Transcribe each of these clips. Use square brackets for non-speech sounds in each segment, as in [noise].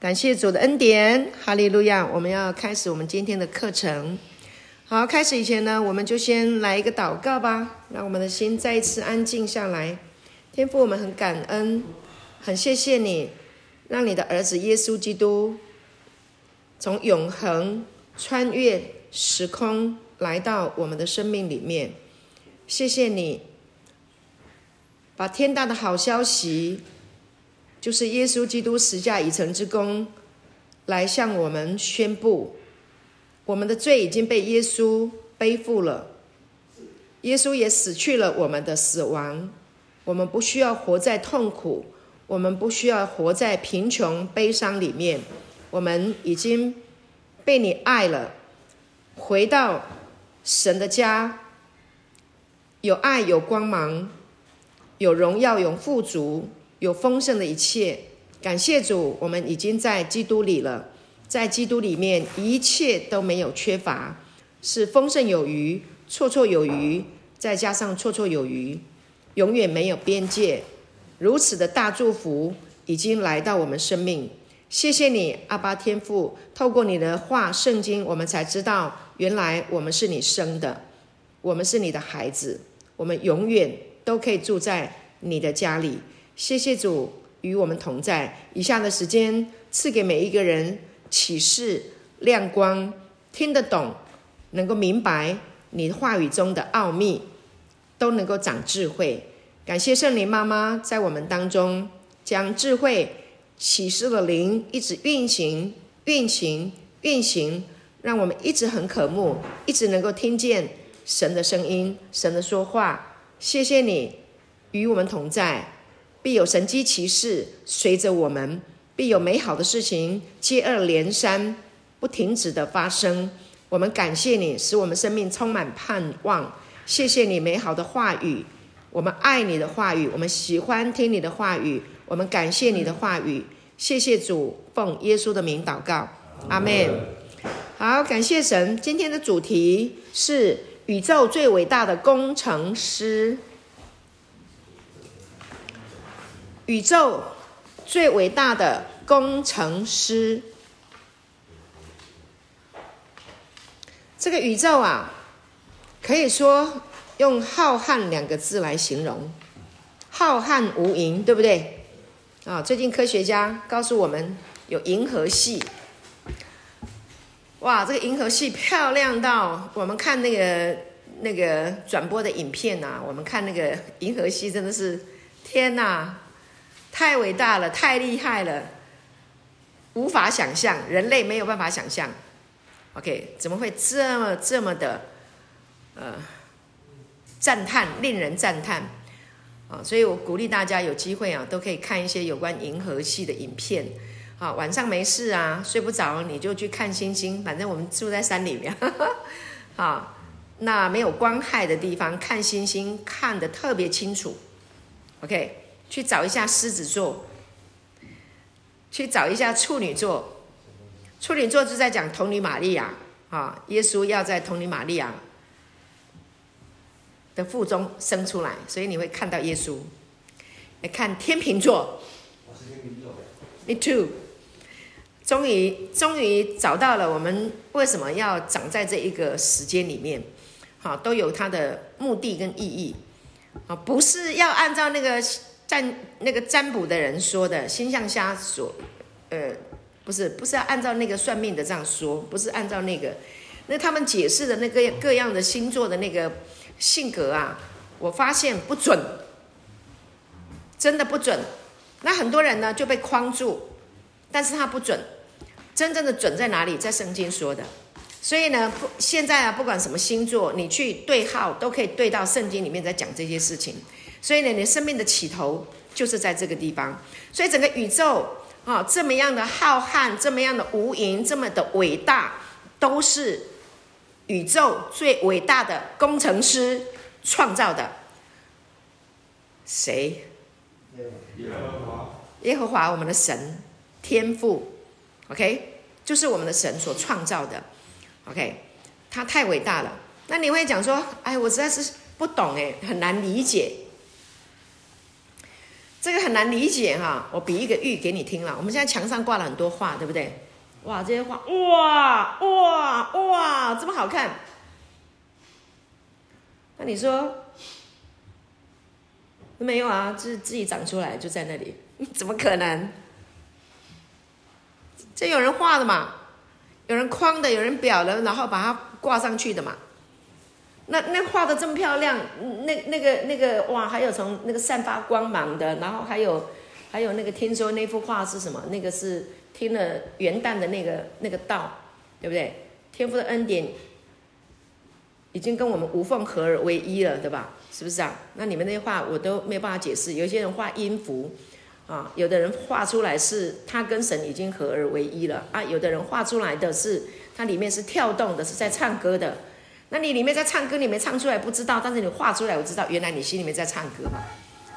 感谢主的恩典，哈利路亚！我们要开始我们今天的课程。好，开始以前呢，我们就先来一个祷告吧，让我们的心再一次安静下来。天父，我们很感恩，很谢谢你，让你的儿子耶稣基督从永恒穿越时空来到我们的生命里面。谢谢你，把天大的好消息。就是耶稣基督十架已成之功，来向我们宣布，我们的罪已经被耶稣背负了，耶稣也死去了我们的死亡，我们不需要活在痛苦，我们不需要活在贫穷悲伤里面，我们已经被你爱了，回到神的家，有爱，有光芒，有荣耀，有富足。有丰盛的一切，感谢主，我们已经在基督里了，在基督里面一切都没有缺乏，是丰盛有余，绰绰有余，再加上绰绰有余，永远没有边界。如此的大祝福已经来到我们生命，谢谢你，阿爸天父，透过你的话圣经，我们才知道，原来我们是你生的，我们是你的孩子，我们永远都可以住在你的家里。谢谢主与我们同在。以下的时间赐给每一个人启示、亮光，听得懂，能够明白你话语中的奥秘，都能够长智慧。感谢圣灵妈妈在我们当中将智慧、启示的灵一直运行、运行、运行，让我们一直很渴慕，一直能够听见神的声音、神的说话。谢谢你与我们同在。必有神迹奇事随着我们，必有美好的事情接二连三、不停止的发生。我们感谢你，使我们生命充满盼望。谢谢你美好的话语，我们爱你的话语，我们喜欢听你的话语，我们感谢你的话语。谢谢主，奉耶稣的名祷告，阿门。好，感谢神。今天的主题是宇宙最伟大的工程师。宇宙最伟大的工程师，这个宇宙啊，可以说用浩瀚两个字来形容，浩瀚无垠，对不对？啊，最近科学家告诉我们有银河系，哇，这个银河系漂亮到我们看那个那个转播的影片啊，我们看那个银河系真的是天哪！太伟大了，太厉害了，无法想象，人类没有办法想象。OK，怎么会这么这么的，呃，赞叹，令人赞叹啊！所以我鼓励大家有机会啊，都可以看一些有关银河系的影片啊。晚上没事啊，睡不着你就去看星星，反正我们住在山里面，[laughs] 啊，那没有光害的地方看星星看得特别清楚。OK。去找一下狮子座，去找一下处女座，处女座就在讲童女玛利亚啊，耶稣要在童女玛利亚的腹中生出来，所以你会看到耶稣。来看天秤座，我是天秤座，Me too。终于，终于找到了我们为什么要长在这一个时间里面，好，都有它的目的跟意义，啊，不是要按照那个。占那个占卜的人说的星象瞎说，呃，不是，不是要按照那个算命的这样说，不是按照那个，那他们解释的那个各样的星座的那个性格啊，我发现不准，真的不准。那很多人呢就被框住，但是他不准，真正的准在哪里？在圣经说的。所以呢，现在啊，不管什么星座，你去对号都可以对到圣经里面在讲这些事情。所以呢，你生命的起头就是在这个地方。所以整个宇宙啊，这么样的浩瀚，这么样的无垠，这么的伟大，都是宇宙最伟大的工程师创造的。谁？耶和华。耶和华，我们的神，天父，OK，就是我们的神所创造的，OK，他太伟大了。那你会讲说，哎，我实在是不懂，哎，很难理解。这个很难理解哈。我比一个喻给你听了。我们现在墙上挂了很多画，对不对？哇，这些画，哇哇哇，这么好看。那你说没有啊？自自己长出来就在那里，[laughs] 怎么可能？这有人画的嘛？有人框的，有人裱的，然后把它挂上去的嘛？那那画的这么漂亮，那那个那个哇，还有从那个散发光芒的，然后还有还有那个听说那幅画是什么？那个是听了元旦的那个那个道，对不对？天父的恩典已经跟我们无缝合而为一了，对吧？是不是啊？那你们那些画我都没有办法解释。有些人画音符啊，有的人画出来是他跟神已经合而为一了啊，有的人画出来的是它里面是跳动的，是在唱歌的。那你里面在唱歌，你没唱出来不知道，但是你画出来我知道，原来你心里面在唱歌嘛，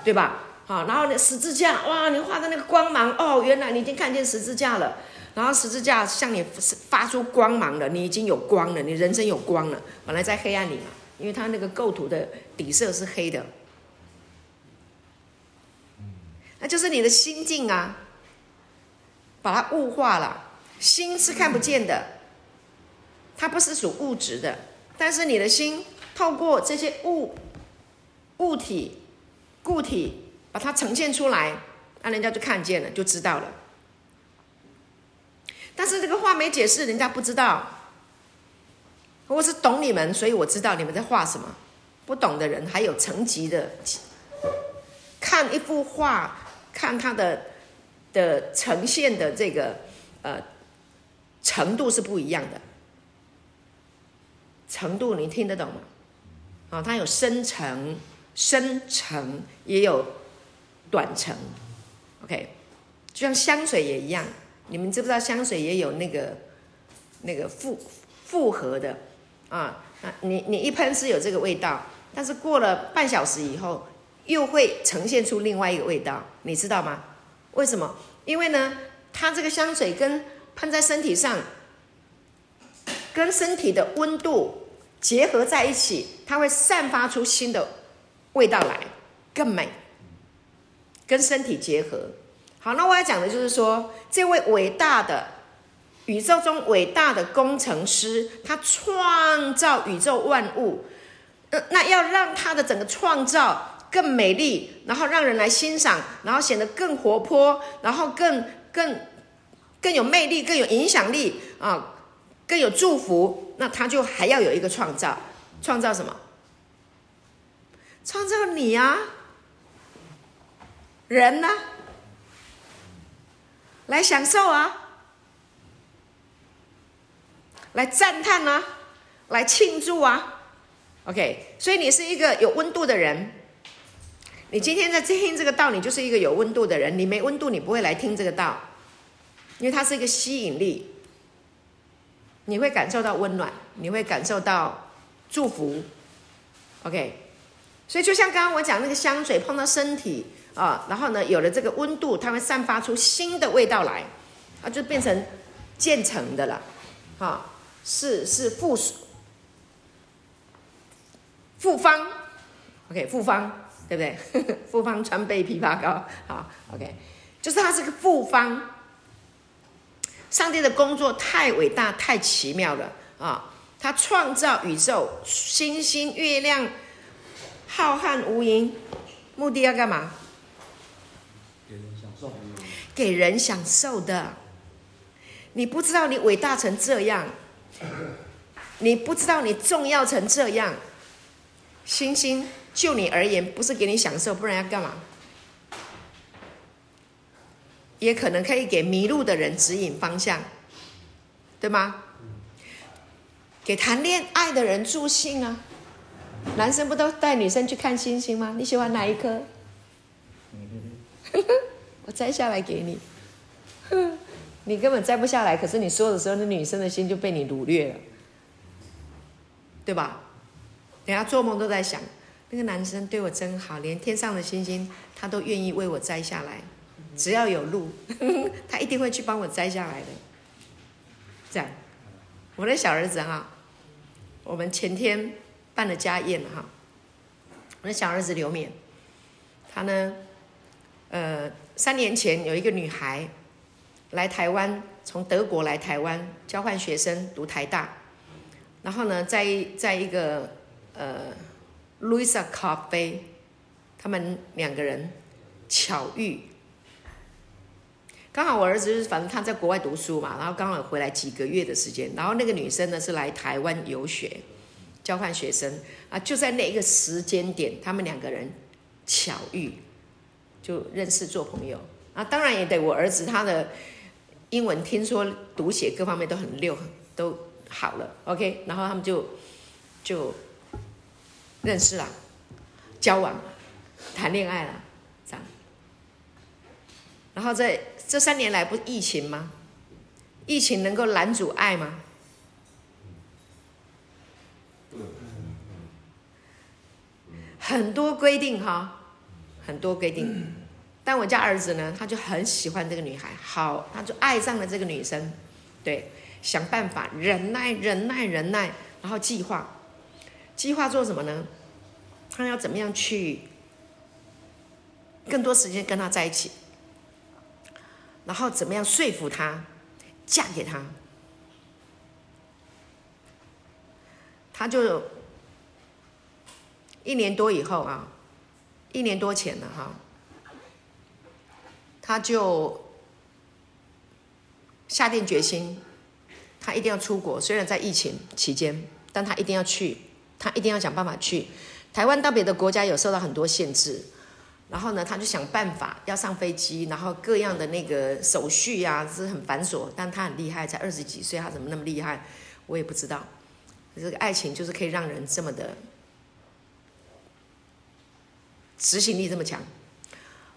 对吧？好，然后那十字架，哇，你画的那个光芒，哦，原来你已经看见十字架了，然后十字架向你发出光芒了，你已经有光了，你人生有光了，本来在黑暗里嘛，因为它那个构图的底色是黑的，那就是你的心境啊，把它物化了，心是看不见的，它不是属物质的。但是你的心透过这些物、物体、固体，把它呈现出来，那人家就看见了，就知道了。但是这个话没解释，人家不知道。我是懂你们，所以我知道你们在画什么。不懂的人还有层级的，看一幅画，看它的的呈现的这个呃程度是不一样的。程度你听得懂吗？啊，它有深层、深层，也有短程。OK，就像香水也一样，你们知不知道香水也有那个那个复复合的啊啊？你你一喷是有这个味道，但是过了半小时以后，又会呈现出另外一个味道，你知道吗？为什么？因为呢，它这个香水跟喷在身体上，跟身体的温度。结合在一起，它会散发出新的味道来，更美。跟身体结合，好，那我要讲的就是说，这位伟大的宇宙中伟大的工程师，他创造宇宙万物，呃，那要让他的整个创造更美丽，然后让人来欣赏，然后显得更活泼，然后更更更有魅力，更有影响力啊。更有祝福，那他就还要有一个创造，创造什么？创造你啊，人呢？来享受啊，来赞叹啊，来庆祝啊。OK，所以你是一个有温度的人。你今天在听这个道，你就是一个有温度的人。你没温度，你不会来听这个道，因为它是一个吸引力。你会感受到温暖，你会感受到祝福，OK。所以就像刚刚我讲那个香水碰到身体啊，然后呢，有了这个温度，它会散发出新的味道来，啊就变成渐层的了，啊，是是复复方，OK，复方对不对？[laughs] 复方川贝枇杷膏，好，OK，就是它是个复方。上帝的工作太伟大、太奇妙了啊！他创造宇宙、星星、月亮，浩瀚无垠，目的要干嘛？给人享受。给人享受的。你不知道你伟大成这样，你不知道你重要成这样。星星就你而言，不是给你享受，不然要干嘛？也可能可以给迷路的人指引方向，对吗？给谈恋爱的人助兴啊！男生不都带女生去看星星吗？你喜欢哪一颗？[laughs] 我摘下来给你。[laughs] 你根本摘不下来，可是你说的时候，那女生的心就被你掳掠了，对吧？等下做梦都在想，那个男生对我真好，连天上的星星他都愿意为我摘下来。只要有路，[laughs] 他一定会去帮我摘下来的。这样，我的小儿子哈，我们前天办了家宴哈。我的小儿子刘勉，他呢呃，三年前有一个女孩来台湾，从德国来台湾交换学生读台大，然后呢，在在一个呃，Louisa 咖啡，他们两个人巧遇。刚好我儿子就是反正他在国外读书嘛，然后刚好回来几个月的时间，然后那个女生呢是来台湾游学，交换学生啊，就在那一个时间点，他们两个人巧遇，就认识做朋友啊。当然也得我儿子他的英文听说读写各方面都很溜，都好了，OK，然后他们就就认识了，交往，谈恋爱了，这样，然后在。这三年来不是疫情吗？疫情能够拦阻爱吗？很多规定哈，很多规定。但我家儿子呢，他就很喜欢这个女孩，好，他就爱上了这个女生。对，想办法忍耐，忍耐，忍耐，然后计划，计划做什么呢？他要怎么样去更多时间跟他在一起？然后怎么样说服她嫁给他？他就一年多以后啊，一年多前了哈，他就下定决心，他一定要出国。虽然在疫情期间，但他一定要去，他一定要想办法去。台湾到别的国家有受到很多限制。然后呢，他就想办法要上飞机，然后各样的那个手续啊，是很繁琐。但他很厉害，才二十几岁，他怎么那么厉害？我也不知道。这个爱情就是可以让人这么的执行力这么强。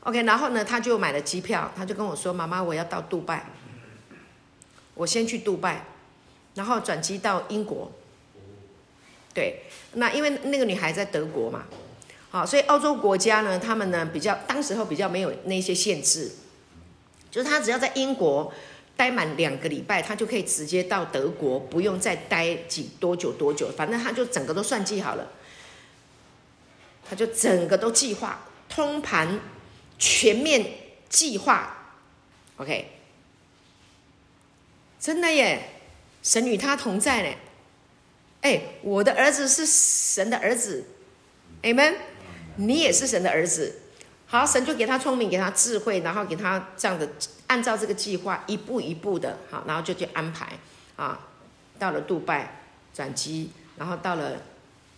OK，然后呢，他就买了机票，他就跟我说：“妈妈，我要到杜拜，我先去杜拜，然后转机到英国。”对，那因为那个女孩在德国嘛。好，所以澳洲国家呢，他们呢比较，当时候比较没有那些限制，就是他只要在英国待满两个礼拜，他就可以直接到德国，不用再待几多久多久，反正他就整个都算计好了，他就整个都计划，通盘全面计划，OK，真的耶，神与他同在呢，哎，我的儿子是神的儿子，Amen。你也是神的儿子，好，神就给他聪明，给他智慧，然后给他这样的按照这个计划一步一步的，好，然后就去安排啊，到了杜拜转机，然后到了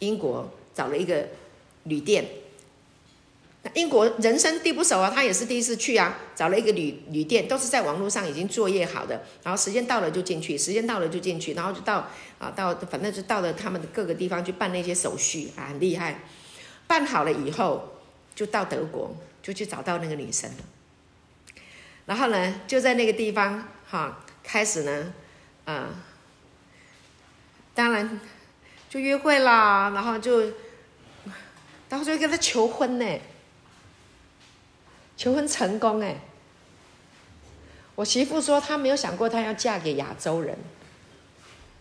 英国找了一个旅店。那英国人生地不熟啊，他也是第一次去啊，找了一个旅旅店，都是在网络上已经作业好的，然后时间到了就进去，时间到了就进去，然后就到啊到反正就到了他们的各个地方去办那些手续啊，很厉害。办好了以后，就到德国，就去找到那个女生了。然后呢，就在那个地方，哈，开始呢，啊，当然就约会啦，然后就，然后就跟他求婚呢，求婚成功哎。我媳妇说她没有想过她要嫁给亚洲人，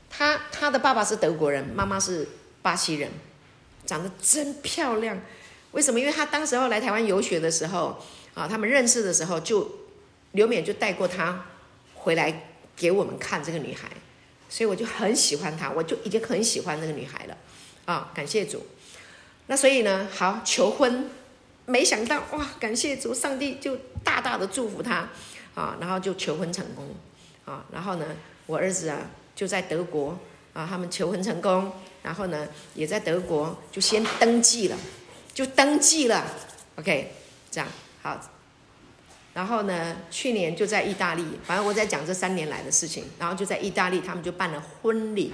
她她的爸爸是德国人，妈妈是巴西人。长得真漂亮，为什么？因为他当时候来台湾游学的时候，啊，他们认识的时候，就刘勉就带过他回来给我们看这个女孩，所以我就很喜欢她，我就已经很喜欢那个女孩了，啊，感谢主。那所以呢，好求婚，没想到哇，感谢主，上帝就大大的祝福他，啊，然后就求婚成功，啊，然后呢，我儿子啊就在德国，啊，他们求婚成功。然后呢，也在德国就先登记了，就登记了，OK，这样好。然后呢，去年就在意大利，反正我在讲这三年来的事情。然后就在意大利，他们就办了婚礼。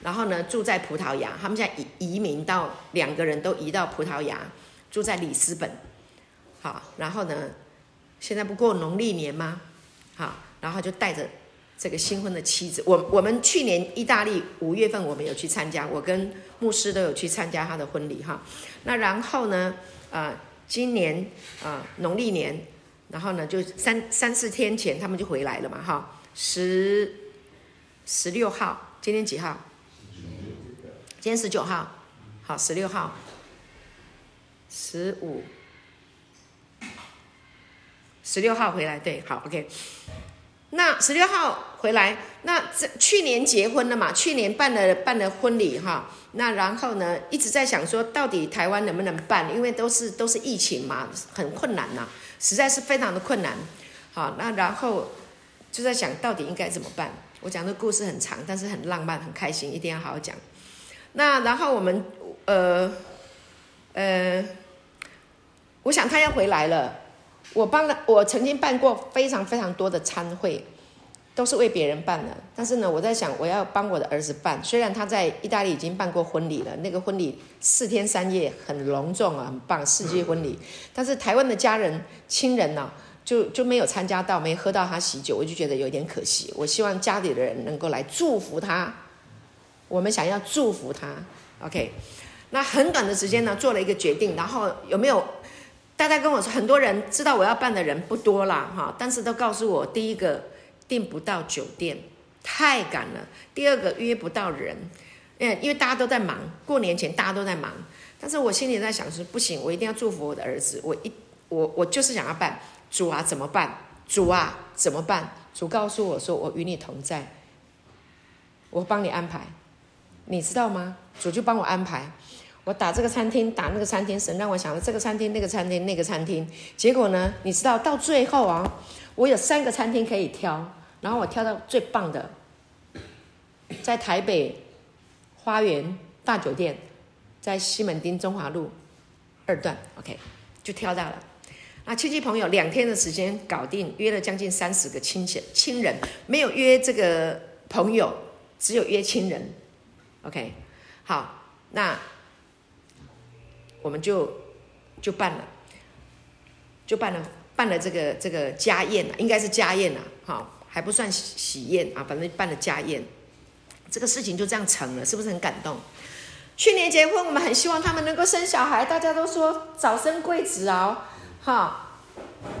然后呢，住在葡萄牙，他们现在移移民到两个人都移到葡萄牙，住在里斯本。好，然后呢，现在不过农历年吗？好，然后就带着。这个新婚的妻子，我我们去年意大利五月份我们有去参加，我跟牧师都有去参加他的婚礼哈。那然后呢，呃，今年、呃、农历年，然后呢就三三四天前他们就回来了嘛哈，十十六号，今天几号？今天十九号，好，十六号，十五、十六号回来，对，好，OK。那十六号回来，那这去年结婚了嘛？去年办了办了婚礼哈。那然后呢，一直在想说，到底台湾能不能办？因为都是都是疫情嘛，很困难呐，实在是非常的困难。好，那然后就在想到底应该怎么办？我讲的故事很长，但是很浪漫，很开心，一定要好好讲。那然后我们呃呃，我想他要回来了。我帮了，我曾经办过非常非常多的餐会，都是为别人办的。但是呢，我在想，我要帮我的儿子办。虽然他在意大利已经办过婚礼了，那个婚礼四天三夜很隆重啊，很棒，世界婚礼。但是台湾的家人亲人呢、就就没有参加到，没喝到他喜酒，我就觉得有点可惜。我希望家里的人能够来祝福他，我们想要祝福他。OK，那很短的时间呢，做了一个决定，然后有没有？大家跟我说，很多人知道我要办的人不多啦，哈，但是都告诉我，第一个订不到酒店，太赶了；第二个约不到人，因因为大家都在忙，过年前大家都在忙。但是我心里在想说，不行，我一定要祝福我的儿子，我一我我就是想要办。主啊，怎么办？主啊，怎么办？主告诉我说，我与你同在，我帮你安排，你知道吗？主就帮我安排。我打这个餐厅，打那个餐厅，神让我想到这个餐厅、那个餐厅、那个餐厅。结果呢，你知道到最后啊，我有三个餐厅可以挑，然后我挑到最棒的，在台北花园大酒店，在西门町中华路二段，OK，就挑到了。那亲戚朋友两天的时间搞定，约了将近三十个亲戚亲人，没有约这个朋友，只有约亲人，OK，好，那。我们就就办了，就办了办了这个这个家宴了，应该是家宴了，哈，还不算喜喜宴啊，反正办了家宴，这个事情就这样成了，是不是很感动？去年结婚，我们很希望他们能够生小孩，大家都说早生贵子哦，哈，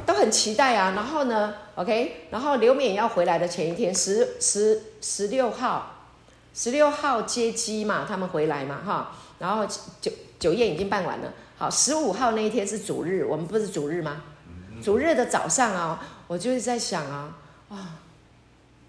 都很期待啊。然后呢，OK，然后刘勉要回来的前一天，十十十六号，十六号接机嘛，他们回来嘛，哈，然后酒。酒宴已经办完了，好，十五号那一天是主日，我们不是主日吗？主日的早上啊，我就是在想啊，啊，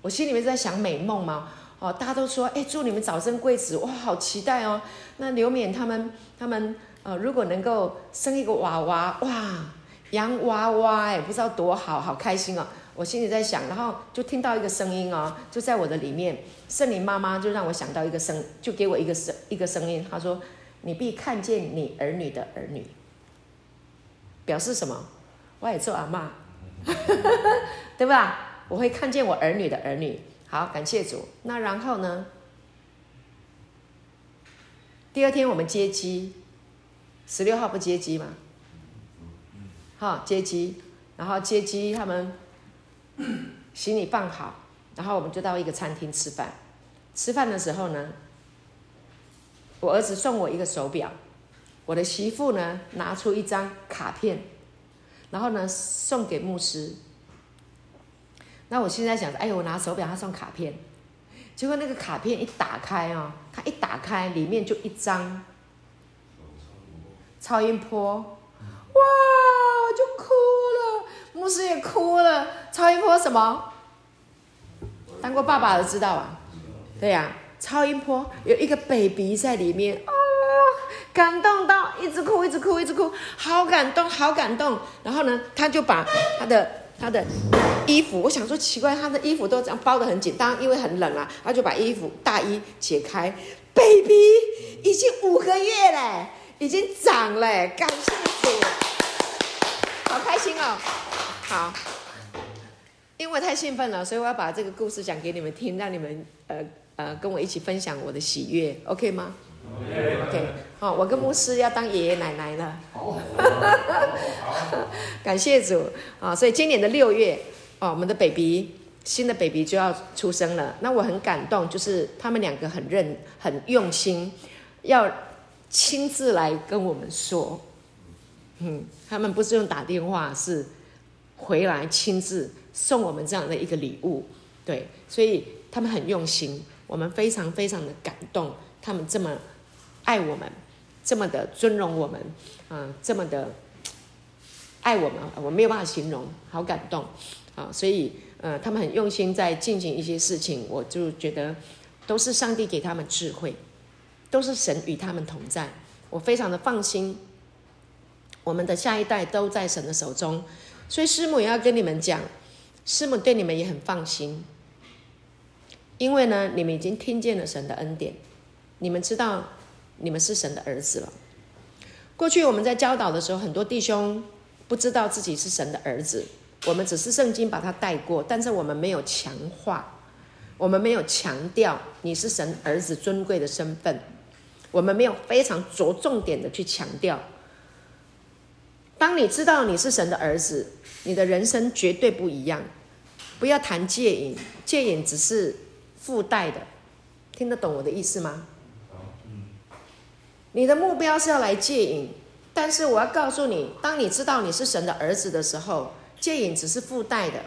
我心里面在想美梦嘛，哦，大家都说，哎，祝你们早生贵子，哇，好期待哦。那刘勉他们，他们呃，如果能够生一个娃娃，哇，洋娃娃，哎，不知道多好，好开心哦。我心里在想，然后就听到一个声音哦，就在我的里面，圣灵妈妈就让我想到一个声，就给我一个声，一个声音，她说。你必看见你儿女的儿女，表示什么？我也做阿嬷，[laughs] 对吧？我会看见我儿女的儿女。好，感谢主。那然后呢？第二天我们接机，十六号不接机吗？好，接机，然后接机，他们行李放好，然后我们就到一个餐厅吃饭。吃饭的时候呢？我儿子送我一个手表，我的媳妇呢拿出一张卡片，然后呢送给牧师。那我现在想着，哎，我拿手表，他送卡片，结果那个卡片一打开啊，他一打开，里面就一张超音波，哇，我就哭了，牧师也哭了。超音波什么？当过爸爸的知道啊，对呀。超音波有一个 baby 在里面啊、哦，感动到一直哭，一直哭，一直哭，好感动，好感动。然后呢，他就把他的他的衣服，我想说奇怪，他的衣服都这样包得很紧，当然因为很冷啊，他就把衣服大衣解开，baby 已经五个月嘞，已经长了，感谢主，好开心哦，好，因为太兴奋了，所以我要把这个故事讲给你们听，让你们呃。呃，跟我一起分享我的喜悦，OK 吗？OK，好，我跟牧师要当爷爷奶奶了。[laughs] 感谢主啊！所以今年的六月，哦，我们的 baby 新的 baby 就要出生了。那我很感动，就是他们两个很认、很用心，要亲自来跟我们说。嗯，他们不是用打电话，是回来亲自送我们这样的一个礼物。对，所以他们很用心。我们非常非常的感动，他们这么爱我们，这么的尊荣我们，啊，这么的爱我们，我没有办法形容，好感动啊！所以呃，他们很用心在进行一些事情，我就觉得都是上帝给他们智慧，都是神与他们同在，我非常的放心。我们的下一代都在神的手中，所以师母也要跟你们讲，师母对你们也很放心，因为呢，你们已经听见了神的恩典，你们知道你们是神的儿子了。过去我们在教导的时候，很多弟兄不知道自己是神的儿子，我们只是圣经把它带过，但是我们没有强化，我们没有强调你是神儿子尊贵的身份，我们没有非常着重点的去强调。当你知道你是神的儿子，你的人生绝对不一样。不要谈戒瘾，戒瘾只是附带的，听得懂我的意思吗？你的目标是要来戒瘾，但是我要告诉你，当你知道你是神的儿子的时候，戒瘾只是附带的，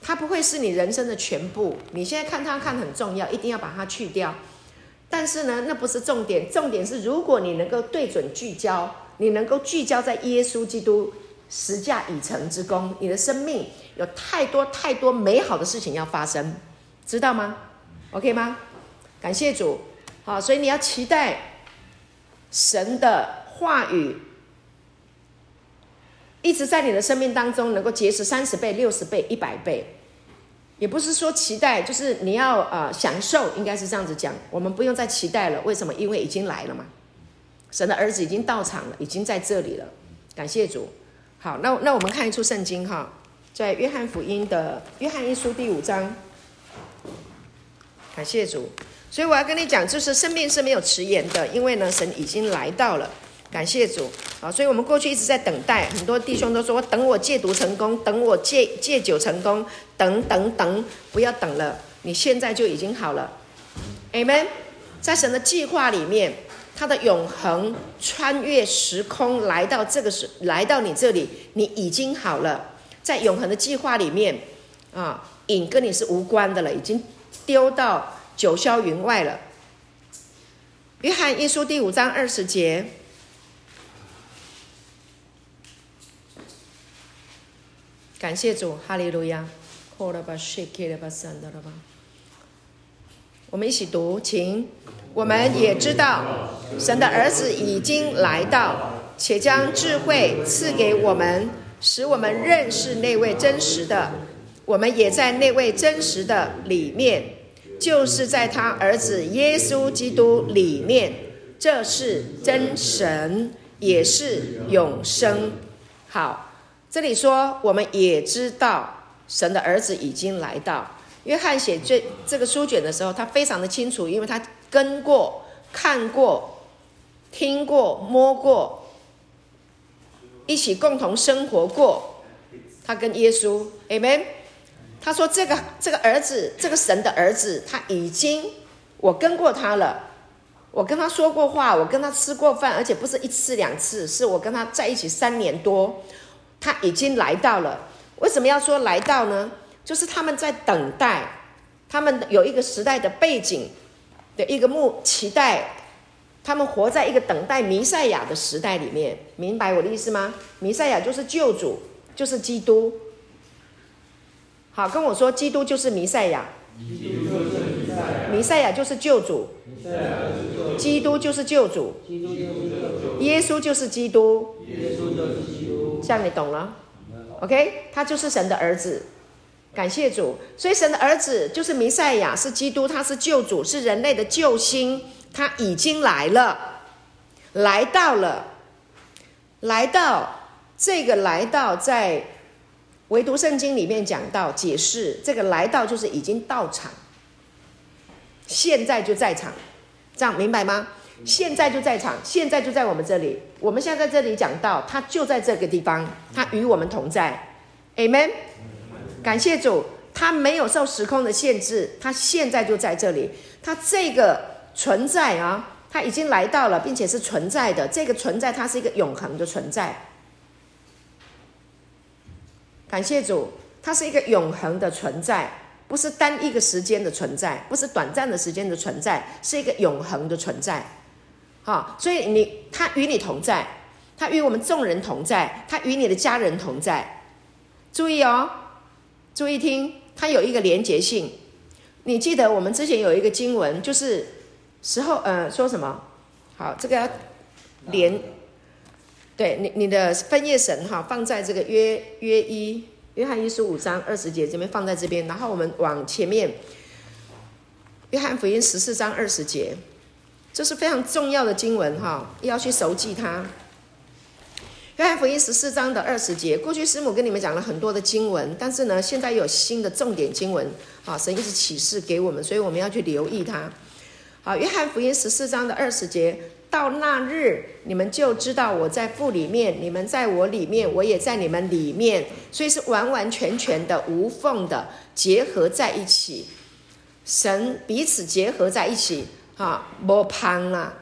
它不会是你人生的全部。你现在看它看很重要，一定要把它去掉。但是呢，那不是重点，重点是如果你能够对准聚焦，你能够聚焦在耶稣基督十架已成之功，你的生命有太多太多美好的事情要发生，知道吗？OK 吗？感谢主，好，所以你要期待神的话语一直在你的生命当中能够结实三十倍、六十倍、一百倍。也不是说期待，就是你要呃享受，应该是这样子讲。我们不用再期待了，为什么？因为已经来了嘛。神的儿子已经到场了，已经在这里了。感谢主。好，那那我们看一处圣经哈，在约翰福音的约翰一书第五章。感谢主。所以我要跟你讲，就是生命是没有迟延的，因为呢，神已经来到了。感谢主，啊，所以我们过去一直在等待，很多弟兄都说：“等我戒毒成功，等我戒戒酒成功，等等等，不要等了，你现在就已经好了。” Amen。在神的计划里面，他的永恒穿越时空来到这个时，来到你这里，你已经好了。在永恒的计划里面，啊，瘾跟你是无关的了，已经丢到九霄云外了。约翰一书第五章二十节。感谢主，哈利路亚！我们一起读，请。我们也知道，神的儿子已经来到，且将智慧赐给我们，使我们认识那位真实的。我们也在那位真实的里面，就是在他儿子耶稣基督里面。这是真神，也是永生。好。这里说，我们也知道神的儿子已经来到。约翰写这这个书卷的时候，他非常的清楚，因为他跟过、看过、听过、摸过，一起共同生活过。他跟耶稣，Amen。他说：“这个这个儿子，这个神的儿子，他已经我跟过他了，我跟他说过话，我跟他吃过饭，而且不是一次两次，是我跟他在一起三年多。”他已经来到了，为什么要说来到呢？就是他们在等待，他们有一个时代的背景的一个目期待，他们活在一个等待弥赛亚的时代里面，明白我的意思吗？弥赛亚就是救主，就是基督。好，跟我说，基督就是弥赛亚，弥赛亚就是救主，基督就是救主，耶稣就是基督。这样你懂了，OK？他就是神的儿子，感谢主。所以神的儿子就是弥赛亚，是基督，他是救主，是人类的救星。他已经来了，来到了，来到这个来到，在唯独圣经里面讲到解释，这个来到就是已经到场，现在就在场，这样明白吗？现在就在场，现在就在我们这里。我们现在在这里讲到，他就在这个地方，他与我们同在。Amen。感谢主，他没有受时空的限制，他现在就在这里。他这个存在啊，他已经来到了，并且是存在的。这个存在，它是一个永恒的存在。感谢主，它是一个永恒的存在。不是单一个时间的存在，不是短暂的时间的存在，是一个永恒的存在。好，所以你他与你同在，他与我们众人同在，他与你的家人同在。注意哦，注意听，它有一个连结性。你记得我们之前有一个经文，就是时候呃说什么？好，这个要连，对你你的分页神哈放在这个约约一约翰一书五章二十节这边放在这边，然后我们往前面，约翰福音十四章二十节，这是非常重要的经文哈，要去熟记它。约翰福音十四章的二十节，过去师母跟你们讲了很多的经文，但是呢，现在有新的重点经文，啊，神一直启示给我们，所以我们要去留意它。好，约翰福音十四章的二十节，到那日你们就知道我在父里面，你们在我里面，我也在你们里面，所以是完完全全的无缝的结合在一起，神彼此结合在一起，哈，无旁啊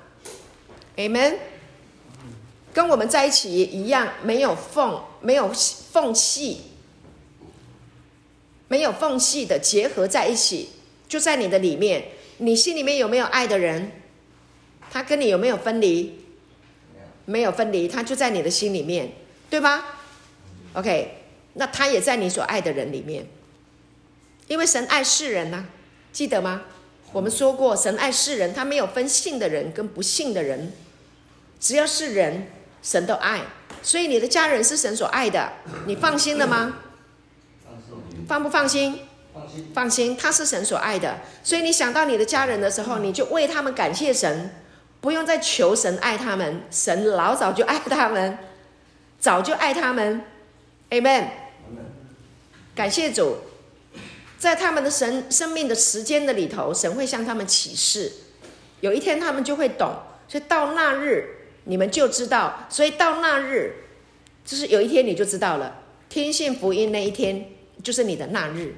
，Amen。跟我们在一起一样，没有缝，没有缝隙，没有缝隙的结合在一起，就在你的里面。你心里面有没有爱的人？他跟你有没有分离？没有分离，他就在你的心里面，对吧？OK，那他也在你所爱的人里面，因为神爱世人呐、记得吗？我们说过，神爱世人，他没有分信的人跟不信的人，只要是人。神都爱，所以你的家人是神所爱的，你放心了吗？放不放心？放心，放心，他是神所爱的，所以你想到你的家人的时候，你就为他们感谢神，不用再求神爱他们，神老早就爱他们，早就爱他们，Amen。感谢主，在他们的神生命的时间的里头，神会向他们启示，有一天他们就会懂，所以到那日。你们就知道，所以到那日，就是有一天你就知道了。听信福音那一天，就是你的那日，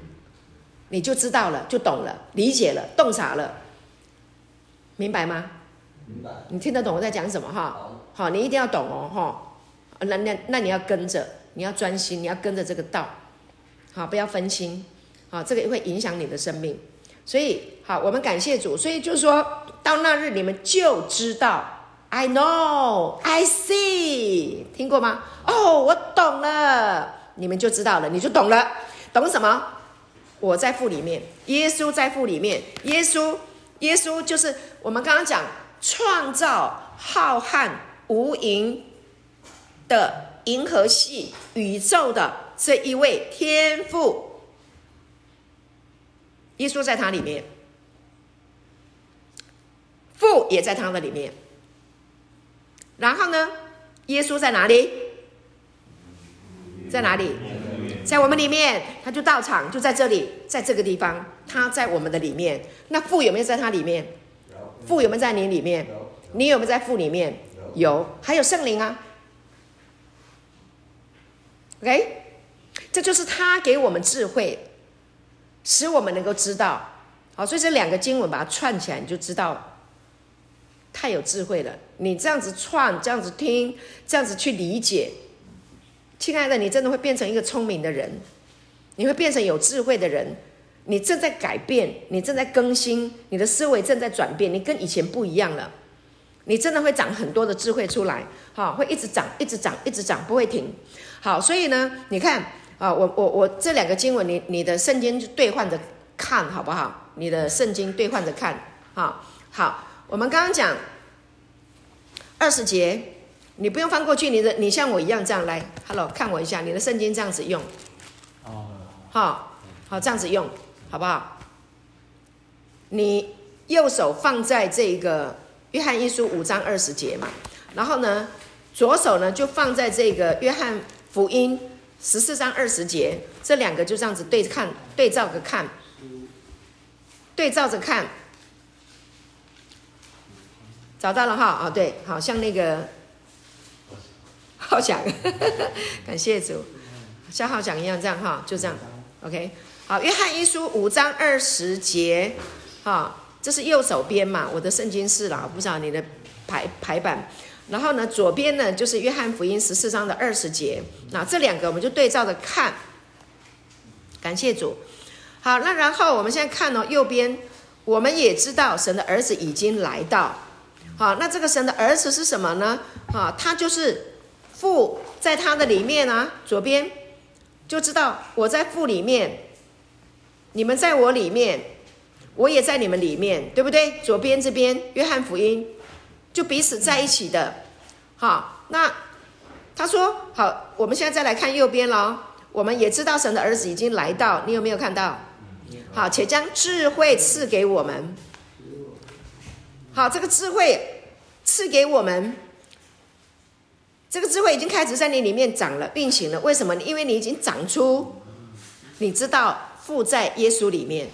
你就知道了，就懂了，理解了，洞察了，明白吗？明白。你听得懂我在讲什么哈？好，好，你一定要懂哦哈。那那那你要跟着，你要专心，你要跟着这个道，好，不要分心，好，这个会影响你的生命。所以好，我们感谢主。所以就是说到那日，你们就知道。I know, I see，听过吗？哦，我懂了，你们就知道了，你就懂了，懂什么？我在父里面，耶稣在父里面，耶稣，耶稣就是我们刚刚讲创造浩瀚无垠的银河系宇宙的这一位天父，耶稣在他里面，父也在他的里面。然后呢？耶稣在哪里？在哪里？在我们里面，他就到场，就在这里，在这个地方，他在我们的里面。那父有没有在他里面？父有没有在你里面？你有没有在父里面？有，还有圣灵啊。OK，这就是他给我们智慧，使我们能够知道。好，所以这两个经文把它串起来，你就知道。太有智慧了！你这样子串，这样子听，这样子去理解，亲爱的，你真的会变成一个聪明的人，你会变成有智慧的人。你正在改变，你正在更新，你的思维正在转变，你跟以前不一样了。你真的会长很多的智慧出来，哈，会一直长，一直长，一直长，不会停。好，所以呢，你看啊，我我我这两个经文，你你的圣经就兑换着看好不好？你的圣经兑换着看，哈，好。我们刚刚讲二十节，你不用翻过去，你的你像我一样这样来，Hello，看我一下，你的圣经这样子用，哦，好，好这样子用，好不好？你右手放在这个约翰一书五章二十节嘛，然后呢，左手呢就放在这个约翰福音十四章二十节，这两个就这样子对看，对照着看，对照着看。找到了哈？啊，对，好像那个浩翔，[laughs] 感谢主，像好想一样这样哈，就这样，OK，好，约翰一书五章二十节，哈，这是右手边嘛，我的圣经是啦，不知道你的排排版，然后呢，左边呢就是约翰福音十四章的二十节，那这两个我们就对照着看，感谢主，好，那然后我们现在看哦，右边我们也知道神的儿子已经来到。好，那这个神的儿子是什么呢？啊，他就是父在他的里面啊，左边就知道我在父里面，你们在我里面，我也在你们里面，对不对？左边这边约翰福音就彼此在一起的。好，那他说好，我们现在再来看右边了。我们也知道神的儿子已经来到，你有没有看到？好，且将智慧赐给我们。好，这个智慧赐给我们，这个智慧已经开始在你里面长了、运行了。为什么？因为你已经长出，你知道父在耶稣里面，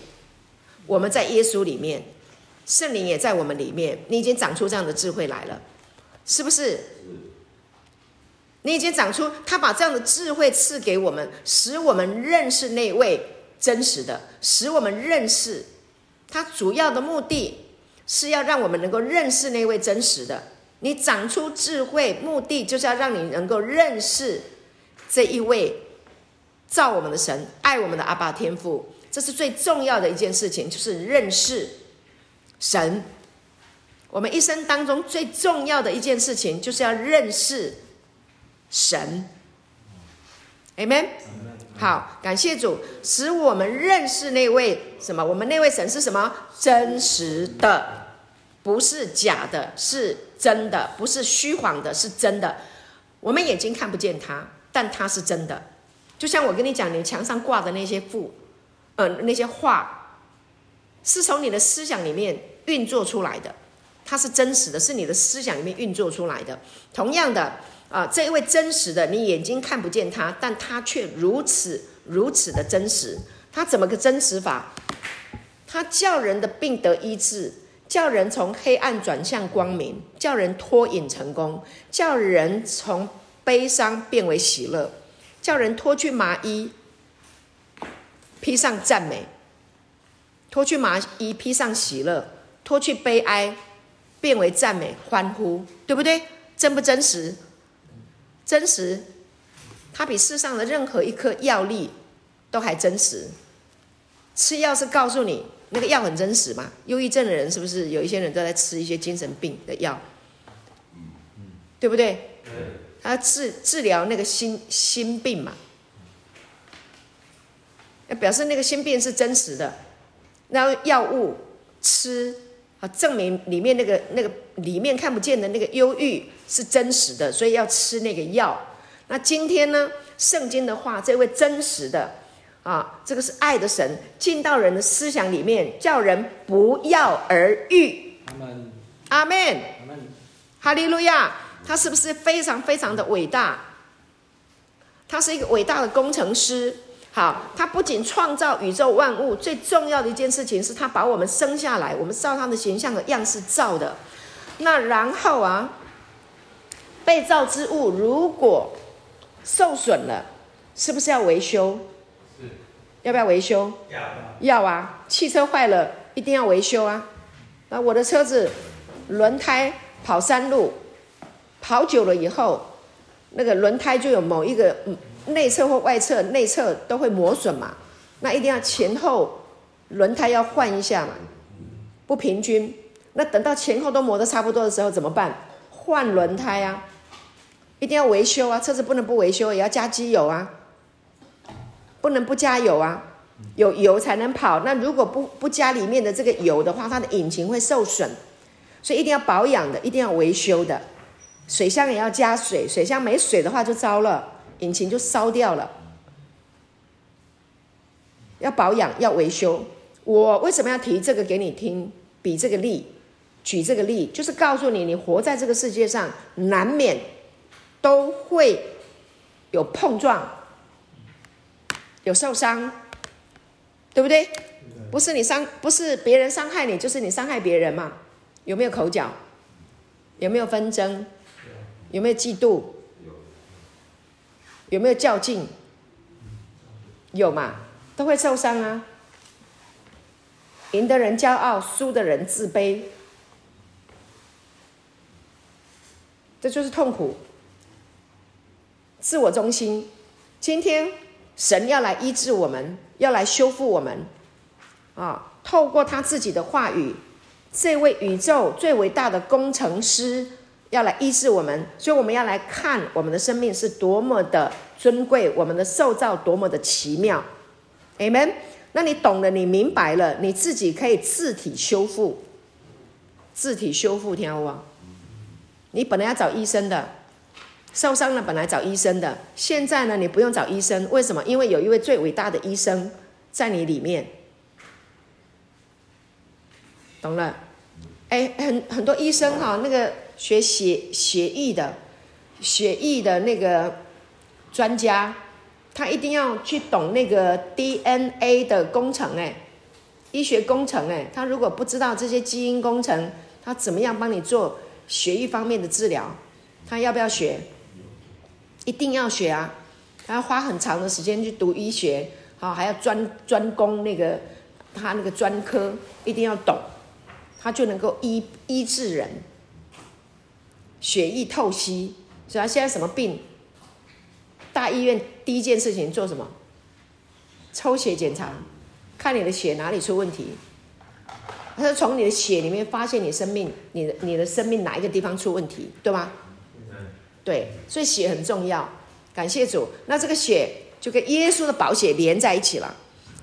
我们在耶稣里面，圣灵也在我们里面，你已经长出这样的智慧来了，是不是？你已经长出，他把这样的智慧赐给我们，使我们认识那位真实的，使我们认识他主要的目的是要让我们能够认识那位真实的。你长出智慧，目的就是要让你能够认识这一位造我们的神，爱我们的阿爸天父。这是最重要的一件事情，就是认识神。我们一生当中最重要的一件事情，就是要认识。神，Amen。好，感谢主，使我们认识那位什么？我们那位神是什么？真实的，不是假的，是真的，不是虚谎的，是真的。我们眼睛看不见他，但他是真的。就像我跟你讲，你墙上挂的那些符，呃，那些画，是从你的思想里面运作出来的，它是真实的，是你的思想里面运作出来的。同样的。啊，这一位真实的，你眼睛看不见他，但他却如此如此的真实。他怎么个真实法？他叫人的病得医治，叫人从黑暗转向光明，叫人脱瘾成功，叫人从悲伤变为喜乐，叫人脱去麻衣，披上赞美；脱去麻衣，披上喜乐；脱去悲哀，变为赞美欢呼，对不对？真不真实？真实，它比世上的任何一颗药粒都还真实。吃药是告诉你那个药很真实嘛？忧郁症的人是不是有一些人都在吃一些精神病的药？对不对？他治治疗那个心心病嘛，那表示那个心病是真实的。那药物吃啊，证明里面那个那个里面看不见的那个忧郁。是真实的，所以要吃那个药。那今天呢？圣经的话，这位真实的啊，这个是爱的神进到人的思想里面，叫人不药而愈。阿门。阿门。哈利路亚。他是不是非常非常的伟大？他是一个伟大的工程师。好，他不仅创造宇宙万物，最重要的一件事情是他把我们生下来，我们照他的形象和样式造的。那然后啊。被造之物如果受损了，是不是要维修？是。要不要维修？要。要啊！汽车坏了，一定要维修啊！那，我的车子轮胎跑山路，跑久了以后，那个轮胎就有某一个内侧或外侧，内侧都会磨损嘛。那一定要前后轮胎要换一下嘛，不平均。那等到前后都磨得差不多的时候怎么办？换轮胎啊！一定要维修啊！车子不能不维修，也要加机油啊，不能不加油啊，有油才能跑。那如果不不加里面的这个油的话，它的引擎会受损，所以一定要保养的，一定要维修的。水箱也要加水，水箱没水的话就糟了，引擎就烧掉了。要保养，要维修。我为什么要提这个给你听？比这个例，举这个例，就是告诉你，你活在这个世界上，难免。都会有碰撞，有受伤，对不对？不是你伤，不是别人伤害你，就是你伤害别人嘛？有没有口角？有没有纷争？有没有嫉妒？有没有较劲？有嘛？都会受伤啊！赢的人骄傲，输的人自卑，这就是痛苦。自我中心，今天神要来医治我们，要来修复我们，啊，透过他自己的话语，这位宇宙最伟大的工程师要来医治我们，所以我们要来看我们的生命是多么的尊贵，我们的受造多么的奇妙。Amen。那你懂了，你明白了，你自己可以自体修复，自体修复，听好不？你本来要找医生的，受伤了本来找医生的，现在呢，你不用找医生，为什么？因为有一位最伟大的医生在你里面，懂了？哎，很很多医生哈，那个学血血液的，血液的那个专家。他一定要去懂那个 DNA 的工程，哎，医学工程，哎，他如果不知道这些基因工程，他怎么样帮你做血液方面的治疗？他要不要学？一定要学啊！他要花很长的时间去读医学，好，还要专专攻那个他那个专科，一定要懂，他就能够医医治人，血液透析，所以他现在什么病？大医院第一件事情做什么？抽血检查，看你的血哪里出问题。他是从你的血里面发现你生命，你的你的生命哪一个地方出问题，对吗？对，所以血很重要。感谢主，那这个血就跟耶稣的宝血连在一起了。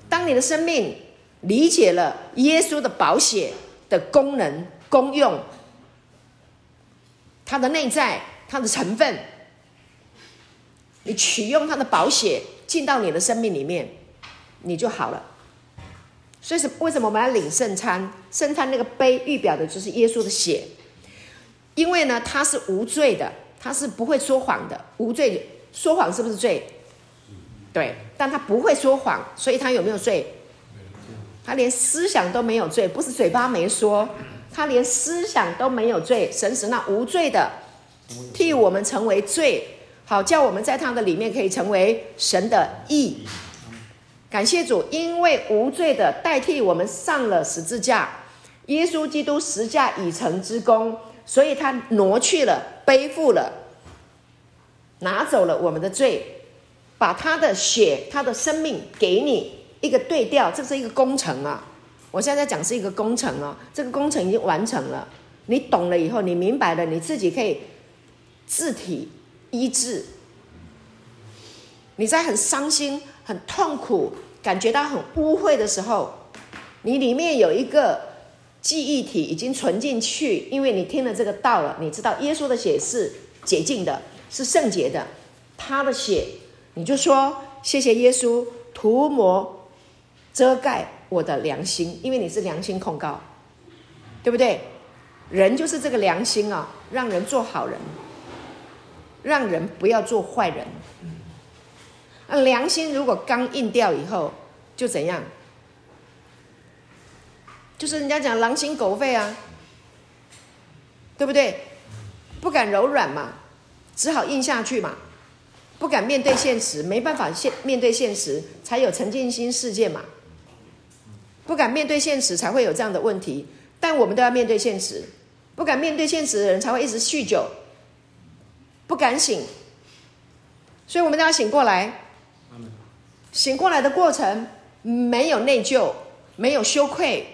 当你的生命理解了耶稣的宝血的功能功用，它的内在，它的成分。你取用它的宝血进到你的生命里面，你就好了。所以是为什么我们要领圣餐？圣餐那个杯预表的就是耶稣的血，因为呢，他是无罪的，他是不会说谎的，无罪。说谎是不是罪？对，但他不会说谎，所以他有没有罪？他连思想都没有罪，不是嘴巴没说，他连思想都没有罪。神使那无罪的替我们成为罪。好，叫我们在他的里面可以成为神的义。感谢主，因为无罪的代替我们上了十字架，耶稣基督十架已成之功，所以他挪去了，背负了，拿走了我们的罪，把他的血、他的生命给你一个对调，这是一个工程啊！我现在讲是一个工程啊，这个工程已经完成了。你懂了以后，你明白了，你自己可以自体。医治，你在很伤心、很痛苦、感觉到很污秽的时候，你里面有一个记忆体已经存进去，因为你听了这个道了，你知道耶稣的血是洁净的，是圣洁的，他的血，你就说谢谢耶稣涂抹遮盖我的良心，因为你是良心控告，对不对？人就是这个良心啊，让人做好人。让人不要做坏人。那良心如果刚硬掉以后，就怎样？就是人家讲狼心狗肺啊，对不对？不敢柔软嘛，只好硬下去嘛。不敢面对现实，没办法现面对现实，才有沉浸新世界嘛。不敢面对现实，才会有这样的问题。但我们都要面对现实，不敢面对现实的人，才会一直酗酒。不敢醒，所以我们都要醒过来。醒过来的过程没有内疚，没有羞愧。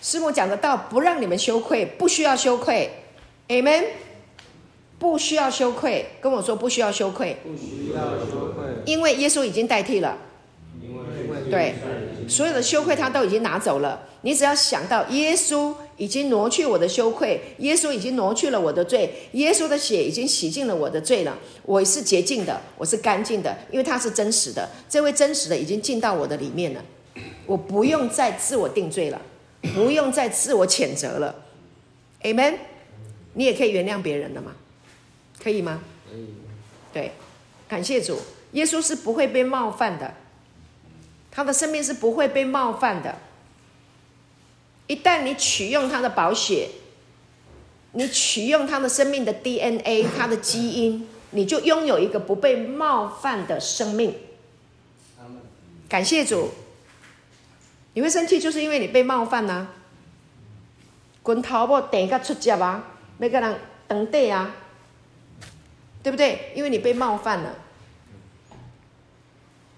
师母讲的道不让你们羞愧，不需要羞愧。Amen。不需要羞愧，跟我说不需要羞愧。不需要羞愧，因为耶稣已经代替了。因为对，所有的羞愧他都已经拿走了。你只要想到耶稣。已经挪去我的羞愧，耶稣已经挪去了我的罪，耶稣的血已经洗净了我的罪了。我是洁净的，我是干净的，因为他是真实的。这位真实的已经进到我的里面了，我不用再自我定罪了，不用再自我谴责了。Amen。你也可以原谅别人的吗？可以吗？可以。对，感谢主，耶稣是不会被冒犯的，他的生命是不会被冒犯的。一旦你取用他的宝血，你取用他的生命的 DNA，他的基因，你就拥有一个不被冒犯的生命。感谢主。你会生气，就是因为你被冒犯呐、啊。滚头不等一个出脚啊，每个人等待啊，对不对？因为你被冒犯了。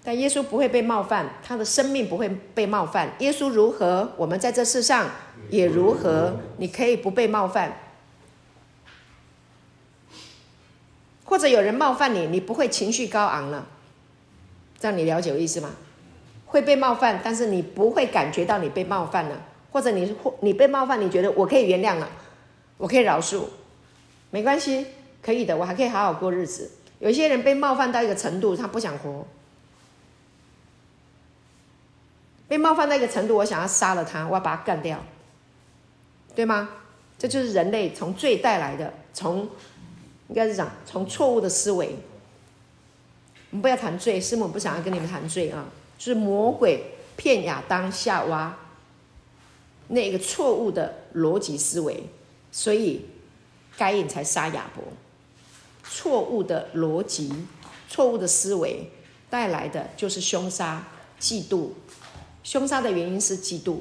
但耶稣不会被冒犯，他的生命不会被冒犯。耶稣如何，我们在这世上也如何。你可以不被冒犯。或者有人冒犯你，你不会情绪高昂了。这样你了解我意思吗？会被冒犯，但是你不会感觉到你被冒犯了，或者你你被冒犯，你觉得我可以原谅了，我可以饶恕，没关系，可以的，我还可以好好过日子。有些人被冒犯到一个程度，他不想活。被冒犯到一个程度，我想要杀了他，我要把他干掉，对吗？这就是人类从罪带来的，从应该是讲从错误的思维。我们不要谈罪，师母不想要跟你们谈罪啊，是魔鬼骗亚当夏娃那个错误的逻辑思维，所以该隐才杀亚伯。错误的逻辑、错误的思维带来的就是凶杀、嫉妒。凶杀的原因是嫉妒，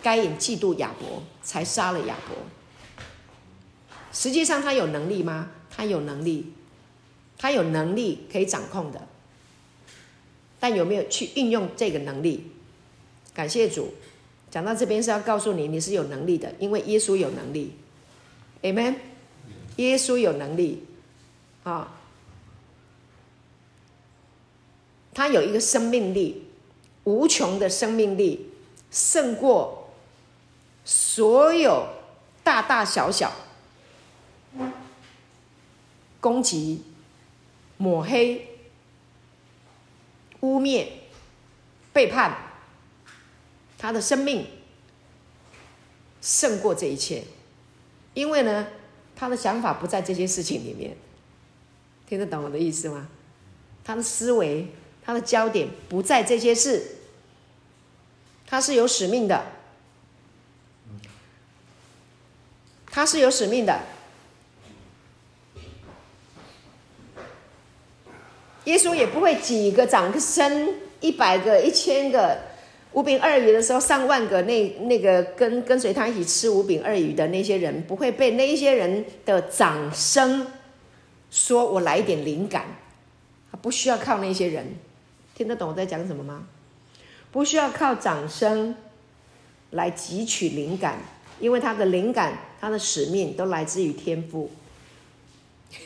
该隐嫉妒亚伯，才杀了亚伯。实际上他有能力吗？他有能力，他有能力可以掌控的，但有没有去运用这个能力？感谢主，讲到这边是要告诉你，你是有能力的，因为耶稣有能力。Amen，耶稣有能力。啊，他有一个生命力，无穷的生命力，胜过所有大大小小攻击、抹黑、污蔑、背叛，他的生命胜过这一切，因为呢，他的想法不在这些事情里面。听得懂我的意思吗？他的思维，他的焦点不在这些事，他是有使命的，他是有使命的。耶稣也不会几个掌声，一百个、一千个五饼二鱼的时候，上万个那那个跟跟随他一起吃五饼二鱼的那些人，不会被那一些人的掌声。说我来一点灵感，不需要靠那些人，听得懂我在讲什么吗？不需要靠掌声来汲取灵感，因为他的灵感、他的使命都来自于天赋，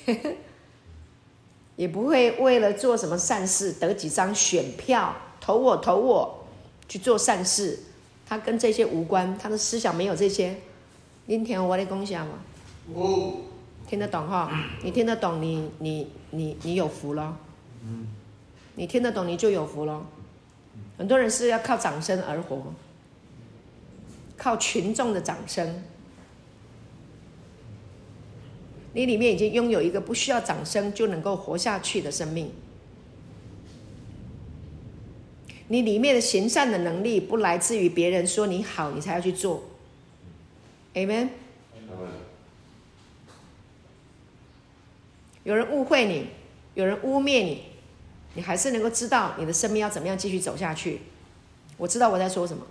[laughs] 也不会为了做什么善事得几张选票，投我投我去做善事，他跟这些无关，他的思想没有这些。今天我来讲一下嘛。哦听得懂哈？你听得懂你，你你你你有福了。你听得懂，你就有福了。很多人是要靠掌声而活，靠群众的掌声。你里面已经拥有一个不需要掌声就能够活下去的生命。你里面的行善的能力不来自于别人说你好，你才要去做。Amen。有人误会你，有人污蔑你，你还是能够知道你的生命要怎么样继续走下去。我知道我在说什么，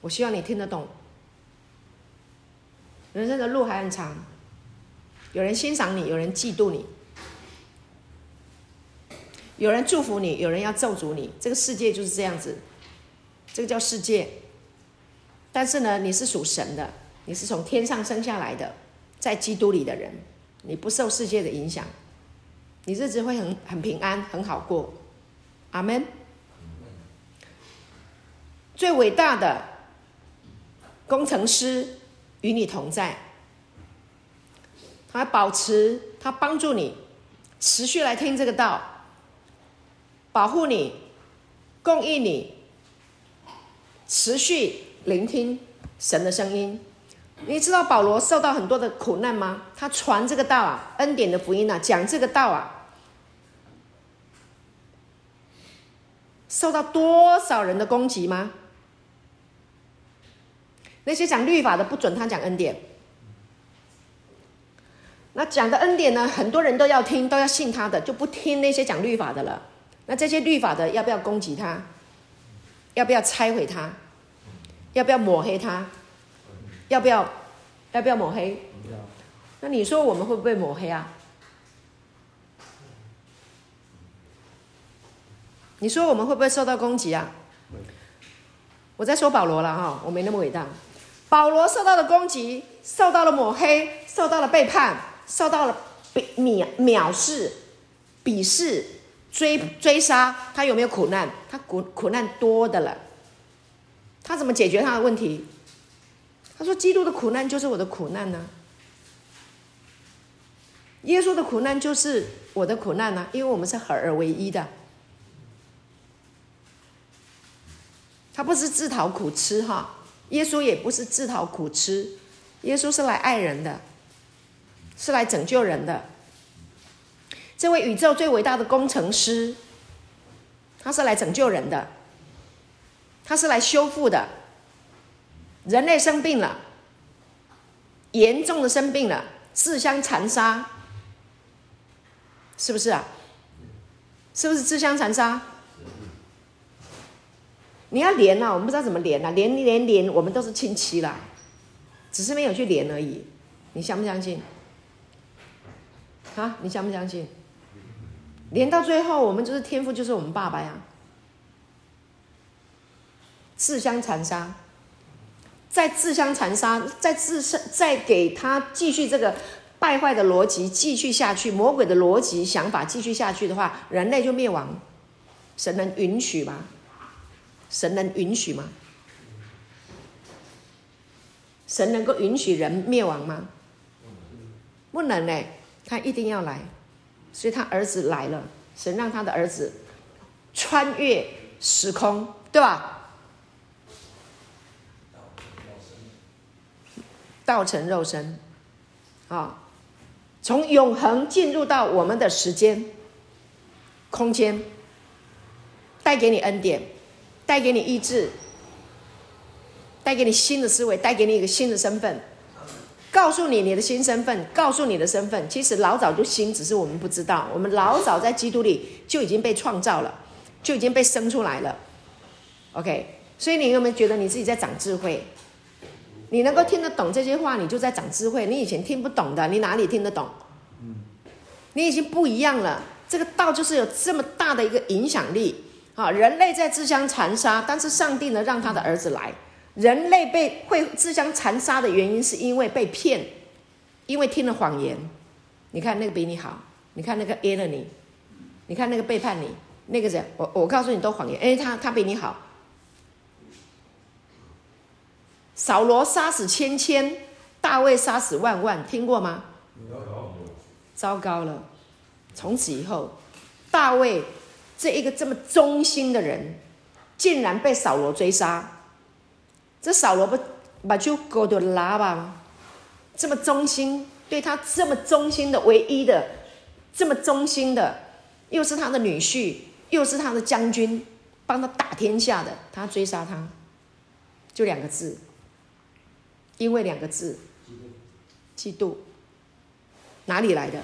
我希望你听得懂。人生的路还很长，有人欣赏你，有人嫉妒你，有人祝福你，有人要咒诅你。这个世界就是这样子，这个叫世界。但是呢，你是属神的，你是从天上生下来的，在基督里的人。你不受世界的影响，你日子会很很平安，很好过。阿门。最伟大的工程师与你同在，他保持，他帮助你持续来听这个道，保护你，供应你，持续聆听神的声音。你知道保罗受到很多的苦难吗？他传这个道啊，恩典的福音啊，讲这个道啊，受到多少人的攻击吗？那些讲律法的不准他讲恩典，那讲的恩典呢，很多人都要听，都要信他的，就不听那些讲律法的了。那这些律法的要不要攻击他？要不要拆毁他？要不要抹黑他？要不要？要不要抹黑？那你说我们会不会抹黑啊？你说我们会不会受到攻击啊？我在说保罗了哈，我没那么伟大。保罗受到的攻击，受到了抹黑，受到了背叛，受到了藐藐视、鄙视、追追杀，他有没有苦难？他苦苦难多的了。他怎么解决他的问题？他说：“基督的苦难就是我的苦难呢、耶稣的苦难就是我的苦难呢、因为我们是合而为一的。他不是自讨苦吃哈，耶稣也不是自讨苦吃，耶稣是来爱人的，是来拯救人的。这位宇宙最伟大的工程师，他是来拯救人的。”他是来修复的，人类生病了，严重的生病了，自相残杀，是不是啊？是不是自相残杀？你要连啊，我们不知道怎么连啊，连连连，我们都是亲戚啦，只是没有去连而已。你相不相信？啊，你相不相信？连到最后，我们就是天父，就是我们爸爸呀。自相残杀，再自相残杀，再自身，再给他继续这个败坏的逻辑继续下去，魔鬼的逻辑想法继续下去的话，人类就灭亡。神能允许吗？神能允许吗？神能够允许人灭亡吗？不能嘞，他一定要来，所以他儿子来了，神让他的儿子穿越时空，对吧？道成肉身，啊，从永恒进入到我们的时间、空间，带给你恩典，带给你意志，带给你新的思维，带给你一个新的身份，告诉你你的新身份，告诉你的身份，其实老早就新，只是我们不知道。我们老早在基督里就已经被创造了，就已经被生出来了。OK，所以你有没有觉得你自己在长智慧？你能够听得懂这些话，你就在长智慧。你以前听不懂的，你哪里听得懂？你已经不一样了。这个道就是有这么大的一个影响力。啊，人类在自相残杀，但是上帝呢，让他的儿子来。人类被会自相残杀的原因，是因为被骗，因为听了谎言。你看那个比你好，你看那个冤了你，你看那个背叛你，那个人，我我告诉你都谎言。哎，他他比你好。扫罗杀死千千，大卫杀死万万，听过吗？糟糕了！从此以后，大卫这一个这么忠心的人，竟然被扫罗追杀。这扫罗不把就狗都拉吧？这么忠心，对他这么忠心的唯一的，这么忠心的，又是他的女婿，又是他的将军，帮他打天下的，他追杀他，就两个字。因为两个字，嫉妒，哪里来的？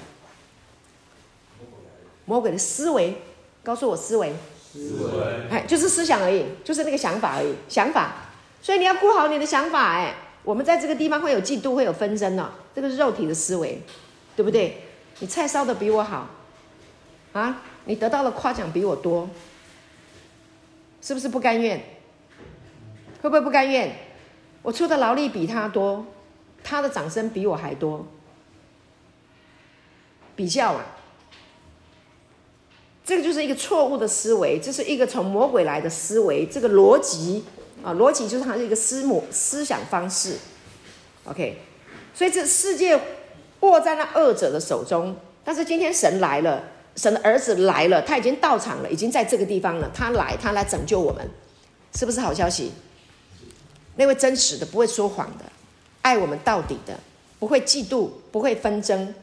魔鬼的思维，告诉我思维，思维，哎，就是思想而已，就是那个想法而已，想法。所以你要顾好你的想法，哎，我们在这个地方会有嫉妒，会有纷争呢。这个是肉体的思维，对不对？你菜烧的比我好，啊，你得到的夸奖比我多，是不是不甘愿？会不会不甘愿？我出的劳力比他多，他的掌声比我还多，比较啊，这个就是一个错误的思维，这是一个从魔鬼来的思维，这个逻辑啊，逻辑就是它是一个思母思想方式，OK，所以这世界握在那恶者的手中，但是今天神来了，神的儿子来了，他已经到场了，已经在这个地方了，他来，他来拯救我们，是不是好消息？那位真实的，不会说谎的，爱我们到底的，不会嫉妒，不会纷争。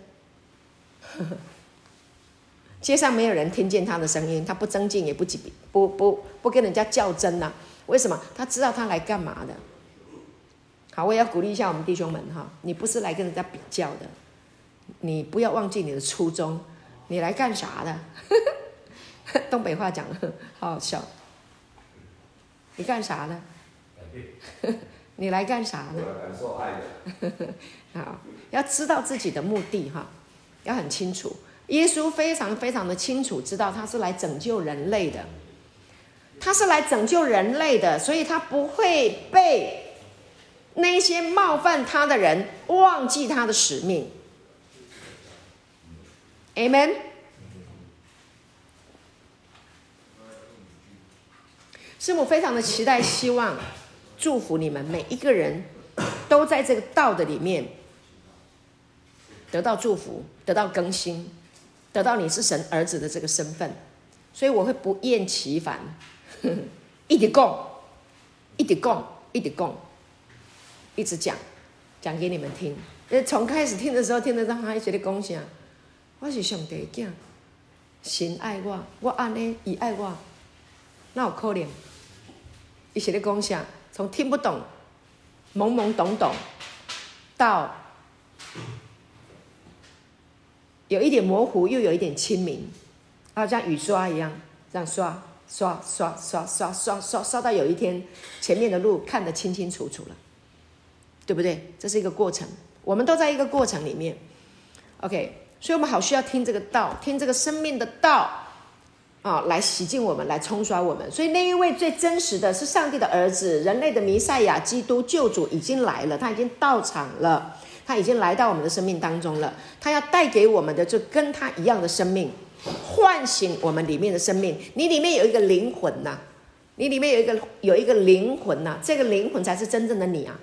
街上没有人听见他的声音，他不增进，也不不不不跟人家较真呐、啊。为什么？他知道他来干嘛的。好，我也要鼓励一下我们弟兄们哈，你不是来跟人家比较的，你不要忘记你的初衷，你来干啥的？[laughs] 东北话讲的好好笑，你干啥的？[laughs] 你来干啥呢？[laughs] 好，要知道自己的目的哈，要很清楚。耶稣非常非常的清楚，知道他是来拯救人类的，他是来拯救人类的，所以他不会被那些冒犯他的人忘记他的使命。Amen。师母非常的期待，希望祝福你们每一个人都在这个道的里面得到祝福，得到更新，得到你是神儿子的这个身份。所以我会不厌其烦，[laughs] 一直讲，一直讲，一直讲，一直讲，讲给你们听。呃，从开始听的时候，听得到他一直在讲啥？我是上帝的囝，神爱我，我安呢，伊爱我，那有可能？一直在讲啥？从听不懂、懵懵懂懂，到有一点模糊，又有一点清明。啊，像雨刷一样，这样刷刷刷刷刷刷刷刷到有一天，前面的路看得清清楚楚了，对不对？这是一个过程，我们都在一个过程里面。OK，所以我们好需要听这个道，听这个生命的道啊，来洗净我们，来冲刷我们。所以那一位最真实的是上帝的儿子，人类的弥赛亚基督救主已经来了，他已经到场了，他已经来到我们的生命当中了，他要带给我们的就跟他一样的生命。唤醒我们里面的生命，你里面有一个灵魂呐、你里面有一个有一个灵魂呐、这个灵魂才是真正的你啊，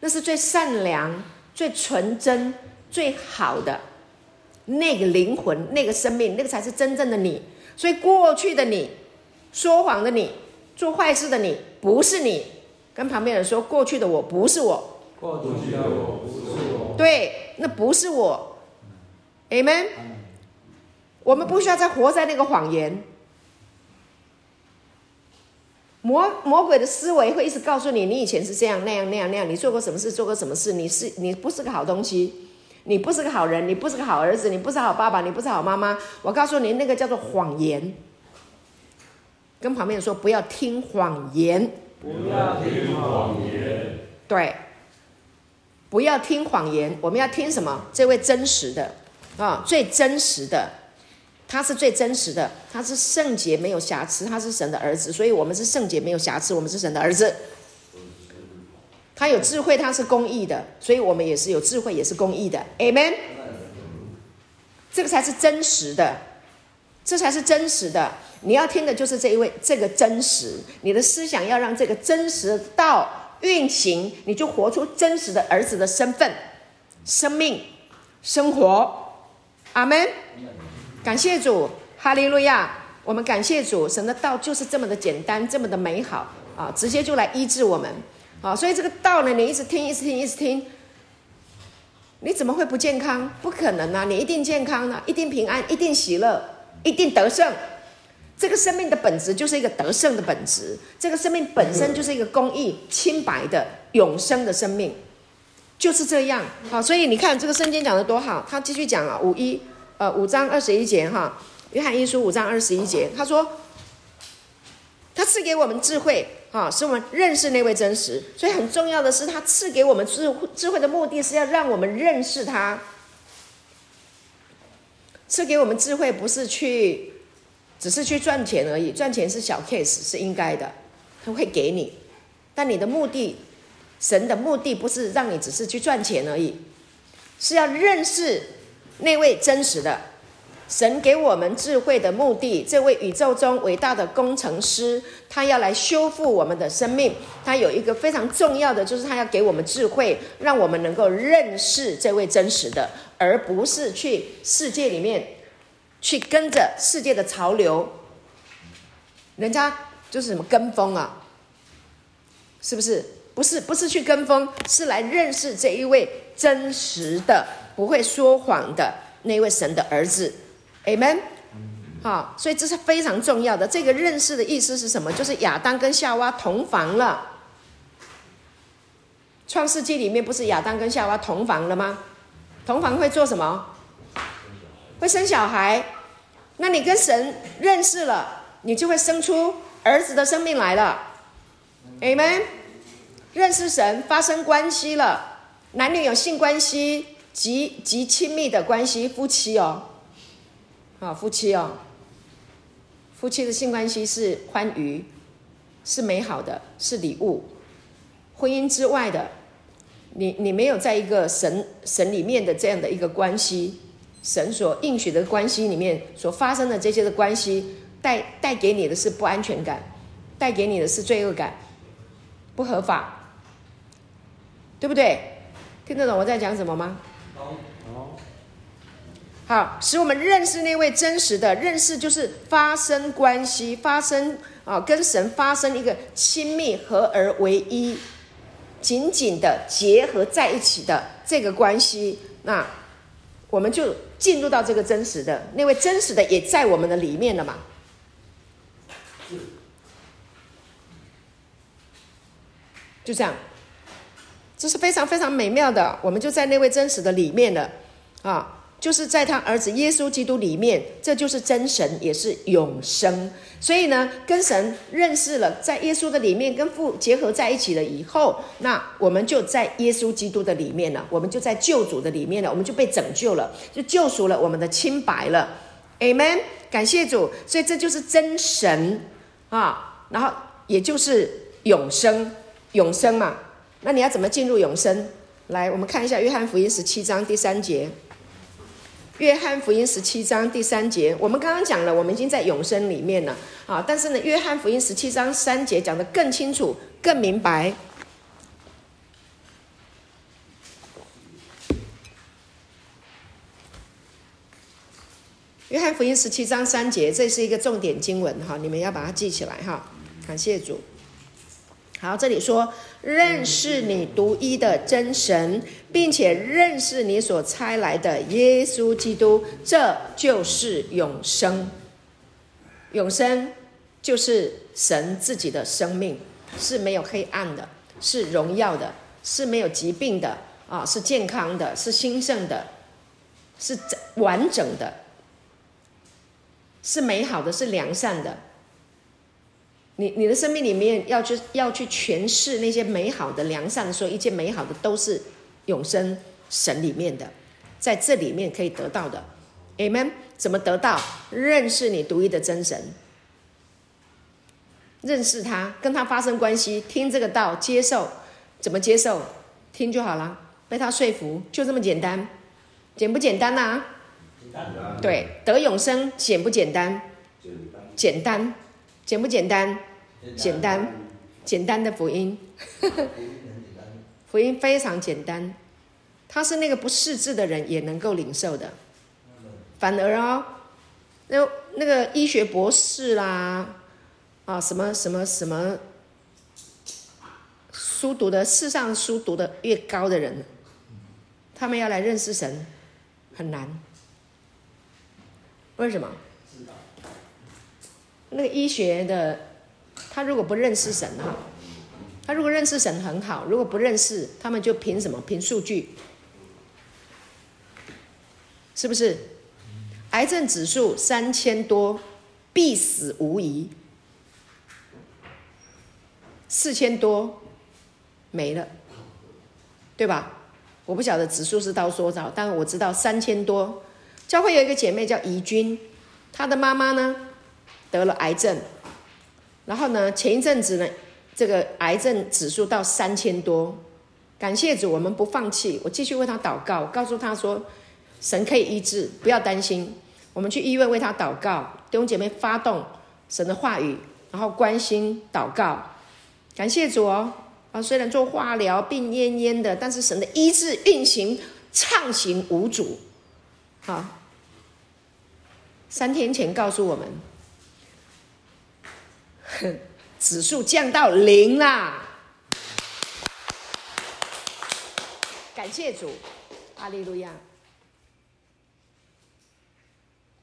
那是最善良、最纯真、最好的那个灵魂、那个生命，那个才是真正的你。所以过去的你、说谎的你、做坏事的你，不是你。跟旁边人说，过去的我不是我。过去的我不是我。对，那不是我。Amen。我们不需要再活在那个谎言。魔魔鬼的思维会一直告诉你，你以前是这样那样那样那样，你做过什么事，做过什么事，你是你不是个好东西，你不是个好人，你不是个好儿子，你不是好爸爸，你不是好妈妈。我告诉你，那个叫做谎言。跟旁边人说，不要听谎言。不要听谎言。对，不要听谎言。我们要听什么？这位真实的啊，最真实的。他是最真实的，他是圣洁没有瑕疵，他是神的儿子，所以我们是圣洁没有瑕疵，我们是神的儿子。他有智慧，他是公义的，所以我们也是有智慧，也是公义的。Amen。这个才是真实的，这才是真实的。你要听的就是这一位，这个真实。你的思想要让这个真实的道运行，你就活出真实的儿子的身份、生命、生活。阿门。感谢主，哈利路亚！我们感谢主，神的道就是这么的简单，这么的美好啊！直接就来医治我们啊！所以这个道呢，你一直听，一直听，一直听，你怎么会不健康？不可能啊！你一定健康啊，一定平安，一定喜乐，一定得胜。这个生命的本质就是一个得胜的本质，这个生命本身就是一个公义、清白的永生的生命，就是这样。好，所以你看这个圣经讲的多好，他继续讲啊，五一。呃，五章二十一节哈，约翰一书五章二十一节，他说，他赐给我们智慧，啊，使我们认识那位真实。所以很重要的是，他赐给我们智慧，智慧的目的是要让我们认识他。赐给我们智慧，不是去，只是去赚钱而已，赚钱是小 case，是应该的，他会给你。但你的目的，神的目的不是让你只是去赚钱而已，是要认识。那位真实的神给我们智慧的目的，这位宇宙中伟大的工程师，他要来修复我们的生命。他有一个非常重要的，就是他要给我们智慧，让我们能够认识这位真实的，而不是去世界里面去跟着世界的潮流。人家就是什么跟风啊？是不是？不是，不是去跟风，是来认识这一位真实的。不会说谎的那位神的儿子，Amen。好，所以这是非常重要的。这个认识的意思是什么？就是亚当跟夏娃同房了。创世纪里面不是亚当跟夏娃同房了吗？同房会做什么？会生小孩。那你跟神认识了，你就会生出儿子的生命来了。Amen。认识神，发生关系了，男女有性关系。极极亲密的关系，夫妻哦，啊，夫妻哦，夫妻的性关系是欢愉，是美好的，是礼物。婚姻之外的，你你没有在一个神神里面的这样的一个关系，神所应许的关系里面所发生的这些的关系，带带给你的是不安全感，带给你的是罪恶感，不合法，对不对？听得懂我在讲什么吗？好，使我们认识那位真实的认识，就是发生关系，发生啊，跟神发生一个亲密合而为一，紧紧的结合在一起的这个关系。那我们就进入到这个真实的那位真实的也在我们的里面了嘛？就这样，这是非常非常美妙的，我们就在那位真实的里面了啊。就是在他儿子耶稣基督里面，这就是真神，也是永生。所以呢，跟神认识了，在耶稣的里面跟父结合在一起了以后，那我们就在耶稣基督的里面了，我们就在救主的里面了，我们就被拯救了，就救赎了我们的清白了。Amen，感谢主。所以这就是真神啊，然后也就是永生，永生嘛。那你要怎么进入永生？来，我们看一下约翰福音十七章第三节。约翰福音十七章第三节，我们刚刚讲了，我们已经在永生里面了啊。但是呢，约翰福音十七章三节讲得更清楚、更明白。约翰福音十七章三节，这是一个重点经文哈，你们要把它记起来哈。感谢主。好，这里说认识你独一的真神，并且认识你所差来的耶稣基督，这就是永生。永生就是神自己的生命，是没有黑暗的，是荣耀的，是没有疾病的啊，是健康的，是兴盛的，是完整的，是美好的，是良善的。你你的生命里面要去要去诠释那些美好的良善的时候，一切美好的都是永生神里面的，在这里面可以得到的，Amen。怎么得到？认识你独一的真神，认识他，跟他发生关系，听这个道，接受，怎么接受？听就好了，被他说服，就这么简单，简不简单呐、啊？简单。对，得永生简不简单？简单。简不简单？简单，简单的福音，福音非常简单，他是那个不识字的人也能够领受的。反而哦，那那个医学博士啦，啊，什么什么什么，书读的世上书读的越高的人，他们要来认识神很难。为什么？那个医学的，他如果不认识神哈，他如果认识神很好，如果不认识，他们就凭什么？凭数据，是不是？癌症指数三千多，必死无疑；四千多没了，对吧？我不晓得指数是到多少，但我知道三千多。教会有一个姐妹叫怡君，她的妈妈呢？得了癌症，然后呢，前一阵子呢，这个癌症指数到三千多。感谢主，我们不放弃，我继续为他祷告，告诉他说，神可以医治，不要担心。我们去医院为他祷告，弟兄姐妹发动神的话语，然后关心祷告。感谢主哦，啊，虽然做化疗病恹恹的，但是神的医治运行畅行无阻。好，三天前告诉我们。[laughs] 指数降到零啦！感谢主，阿利路亚。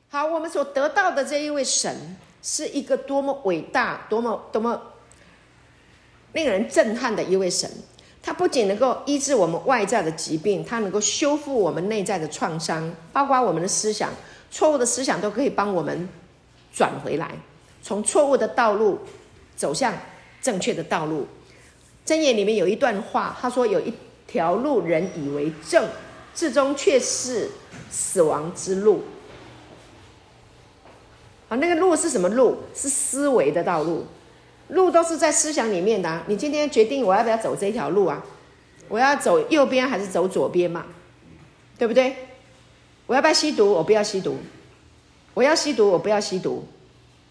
好，我们所得到的这一位神，是一个多么伟大、多么多么令人震撼的一位神。他不仅能够医治我们外在的疾病，他能够修复我们内在的创伤，包括我们的思想，错误的思想都可以帮我们转回来。从错误的道路走向正确的道路，箴言里面有一段话，他说：“有一条路，人以为正，至终却是死亡之路。”啊，那个路是什么路？是思维的道路，路都是在思想里面的。你今天决定我要不要走这条路啊？我要走右边还是走左边嘛？对不对？我要不要吸毒？我不要吸毒。我要吸毒？我不要吸毒。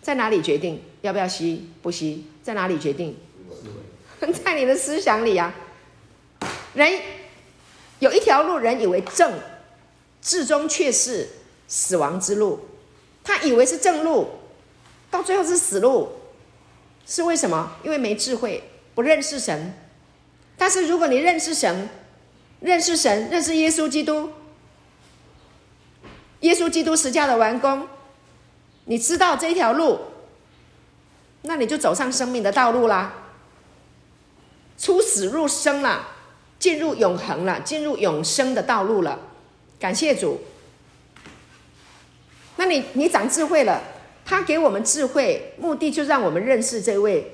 在哪里决定要不要吸？不吸？在哪里决定？[laughs] 在你的思想里啊。人有一条路，人以为正，至终却是死亡之路。他以为是正路，到最后是死路。是为什么？因为没智慧，不认识神。但是如果你认识神，认识神，认识耶稣基督，耶稣基督十架的完工，你知道这条路，那你就走上生命的道路啦，出死入生了，进入永恒了，进入永生的道路了。感谢主。那你你长智慧了。他给我们智慧，目的就让我们认识这位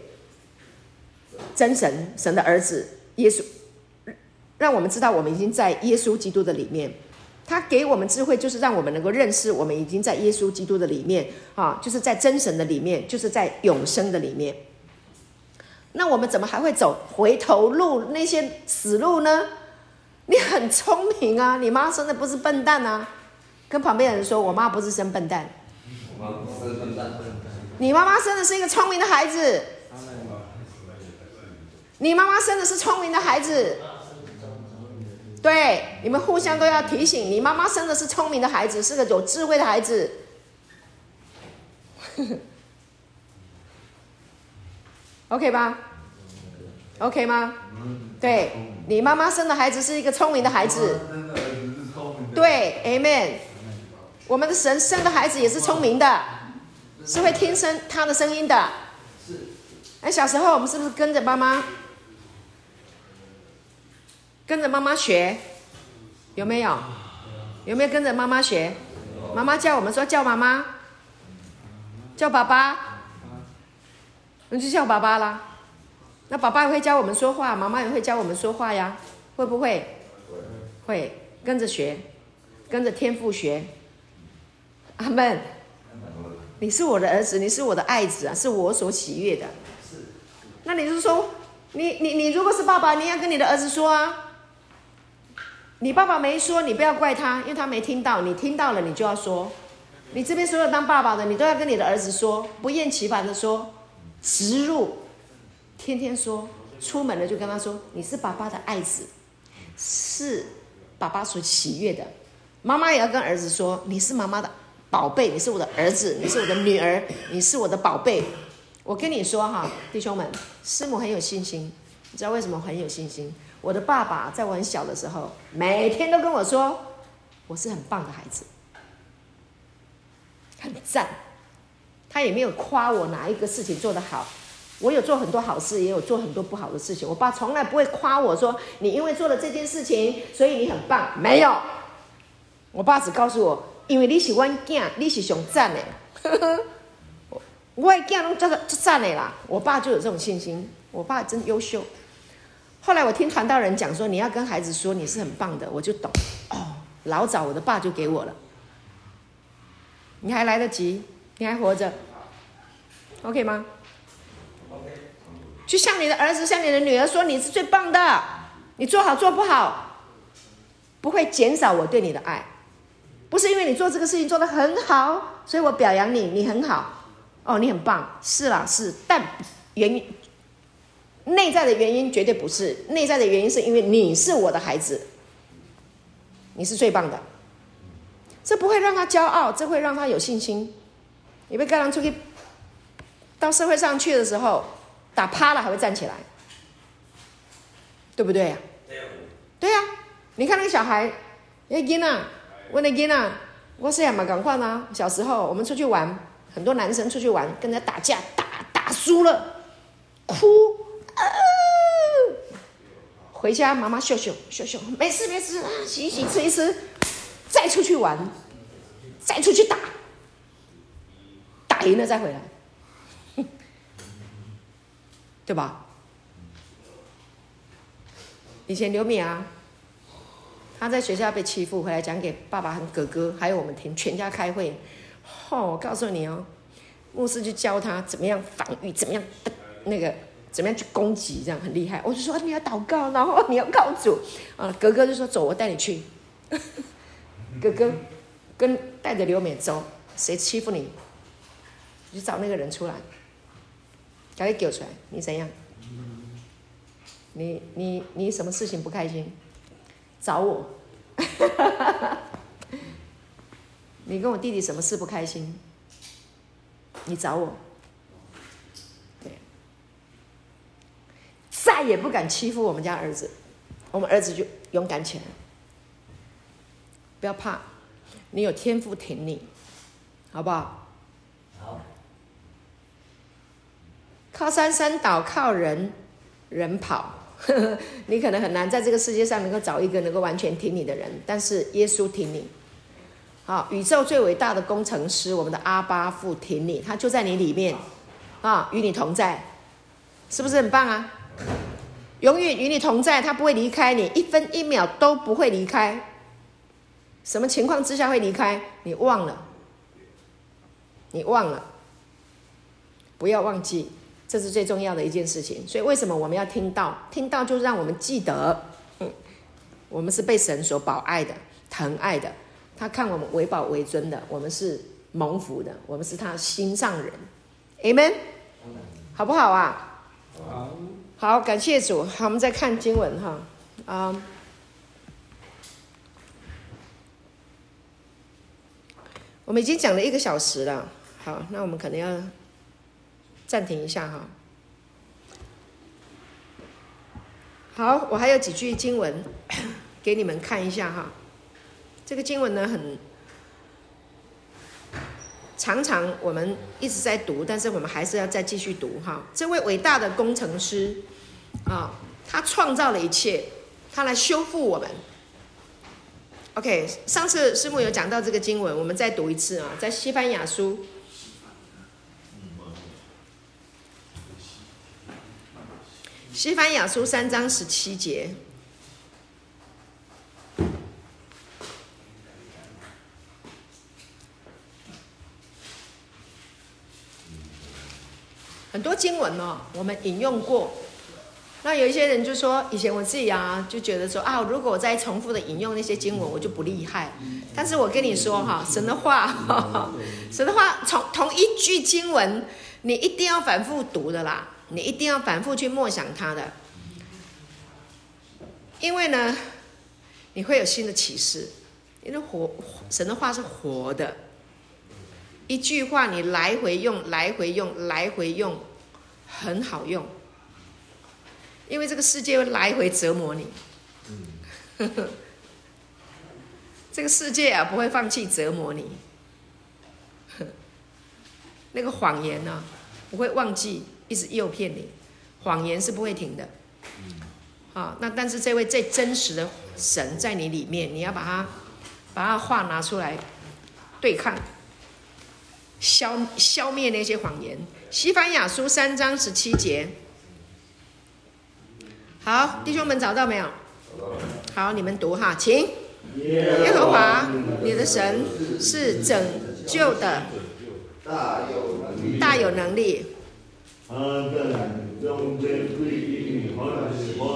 真神，神的儿子耶稣，让我们知道我们已经在耶稣基督的里面。他给我们智慧，就是让我们能够认识我们已经在耶稣基督的里面啊，就是在真神的里面，就是在永生的里面。那我们怎么还会走回头路那些死路呢？你很聪明啊，你妈生的不是笨蛋啊！跟旁边人说，我妈不是生笨蛋。你妈妈生的是一个聪明的孩子。你妈妈生的是聪明的孩子。对，你们互相都要提醒，你妈妈生的是聪明的孩子，是个有智慧的孩子。[laughs] OK 吧？OK 吗？对，你妈妈生的孩子是一个聪明的孩子。对，Amen。我们的神生的孩子也是聪明的，是会听声他的声音的。哎，小时候我们是不是跟着妈妈，跟着妈妈学？有没有？有没有跟着妈妈学？妈妈叫我们说叫妈妈，叫爸爸，那就叫爸爸啦。那爸爸也会教我们说话，妈妈也会教我们说话呀，会不会？会，跟着学，跟着天赋学。阿门，你是我的儿子，你是我的爱子啊，是我所喜悦的。那你是说，你你你如果是爸爸，你要跟你的儿子说啊。你爸爸没说，你不要怪他，因为他没听到。你听到了，你就要说。你这边所有当爸爸的，你都要跟你的儿子说，不厌其烦的说，植入，天天说，出门了就跟他说，你是爸爸的爱子，是爸爸所喜悦的。妈妈也要跟儿子说，你是妈妈的。宝贝，你是我的儿子，你是我的女儿，你是我的宝贝。我跟你说哈，弟兄们，师母很有信心。你知道为什么很有信心？我的爸爸在我很小的时候，每天都跟我说，我是很棒的孩子，很赞。他也没有夸我哪一个事情做得好。我有做很多好事，也有做很多不好的事情。我爸从来不会夸我说，你因为做了这件事情，所以你很棒。没有，我爸只告诉我。因为你是我囝，你是上赞的，[laughs] 我的囝拢叫做赞的啦。我爸就有这种信心，我爸真优秀。后来我听传道人讲说，你要跟孩子说你是很棒的，我就懂。哦，老早我的爸就给我了。你还来得及，你还活着，OK 吗？OK。去向你的儿子、向你的女儿说你是最棒的，你做好做不好，不会减少我对你的爱。不是因为你做这个事情做得很好，所以我表扬你，你很好，哦，你很棒，是啦，是，但原因内在的原因绝对不是，内在的原因是因为你是我的孩子，你是最棒的，这不会让他骄傲，这会让他有信心。你被赶出去到社会上去的时候，打趴了还会站起来，对不对呀？对呀，你看那个小孩，哎，囡呐。问那囡啊，我是也蛮赶快啊。小时候我们出去玩，很多男生出去玩，跟人家打架，打打输了，哭，回家妈妈秀秀秀秀，没事没事，洗一洗吃一吃，再出去玩，再出去打，打赢了再回来，对吧？以前刘敏啊。他在学校被欺负，回来讲给爸爸和哥哥，还有我们听，全家开会。哦，我告诉你哦，牧师就教他怎么样防御，怎么样那个，怎么样去攻击，这样很厉害。我就说你要祷告，然后 [laughs] 你要告主。啊，哥哥就说走，我带你去。[laughs] 哥哥，跟带着刘美走，谁欺负你，你就找那个人出来，赶紧给出来，你怎样？你你你什么事情不开心？找我。[laughs] 你跟我弟弟什么事不开心？你找我。再也不敢欺负我们家儿子，我们儿子就勇敢起来。不要怕，你有天赋挺你，好不好？好。靠山山倒，靠人人跑。[laughs] 你可能很难在这个世界上能够找一个能够完全挺你的人，但是耶稣挺你。好，宇宙最伟大的工程师，我们的阿巴父挺你，他就在你里面，啊，与你同在，是不是很棒啊？永远与你同在，他不会离开你，一分一秒都不会离开。什么情况之下会离开？你忘了，你忘了，不要忘记。这是最重要的一件事情，所以为什么我们要听到？听到就让我们记得，嗯，我们是被神所保爱的、疼爱的，他看我们为宝为尊的，我们是蒙福的，我们是他心上人，Amen，好不好啊？好，感谢主。好，我们再看经文哈，啊，我们已经讲了一个小时了，好，那我们可能要。暂停一下哈，好，我还有几句经文 [coughs] 给你们看一下哈。这个经文呢，很常常我们一直在读，但是我们还是要再继续读哈。这位伟大的工程师啊，他创造了一切，他来修复我们。OK，上次师母有讲到这个经文，我们再读一次啊，在西番雅书。西番雅书三章十七节，很多经文哦，我们引用过。那有一些人就说，以前我自己啊，就觉得说啊，如果我再重复的引用那些经文，我就不厉害。但是我跟你说哈，神的话，[laughs] 神的话，从同一句经文，你一定要反复读的啦。你一定要反复去默想它的，因为呢，你会有新的启示。因为活神的话是活的，一句话你来回用，来回用，来回用，很好用。因为这个世界会来回折磨你，[laughs] 这个世界啊不会放弃折磨你，[laughs] 那个谎言呢、啊、不会忘记。一直诱骗你，谎言是不会停的。好，那但是这位最真实的神在你里面，你要把它把它话拿出来对抗，消消灭那些谎言。西番雅书三章十七节，好，弟兄们找到没有？好，你们读哈，请。耶和华，你的神是拯救的，大有能力。他在中间对你欢喜欢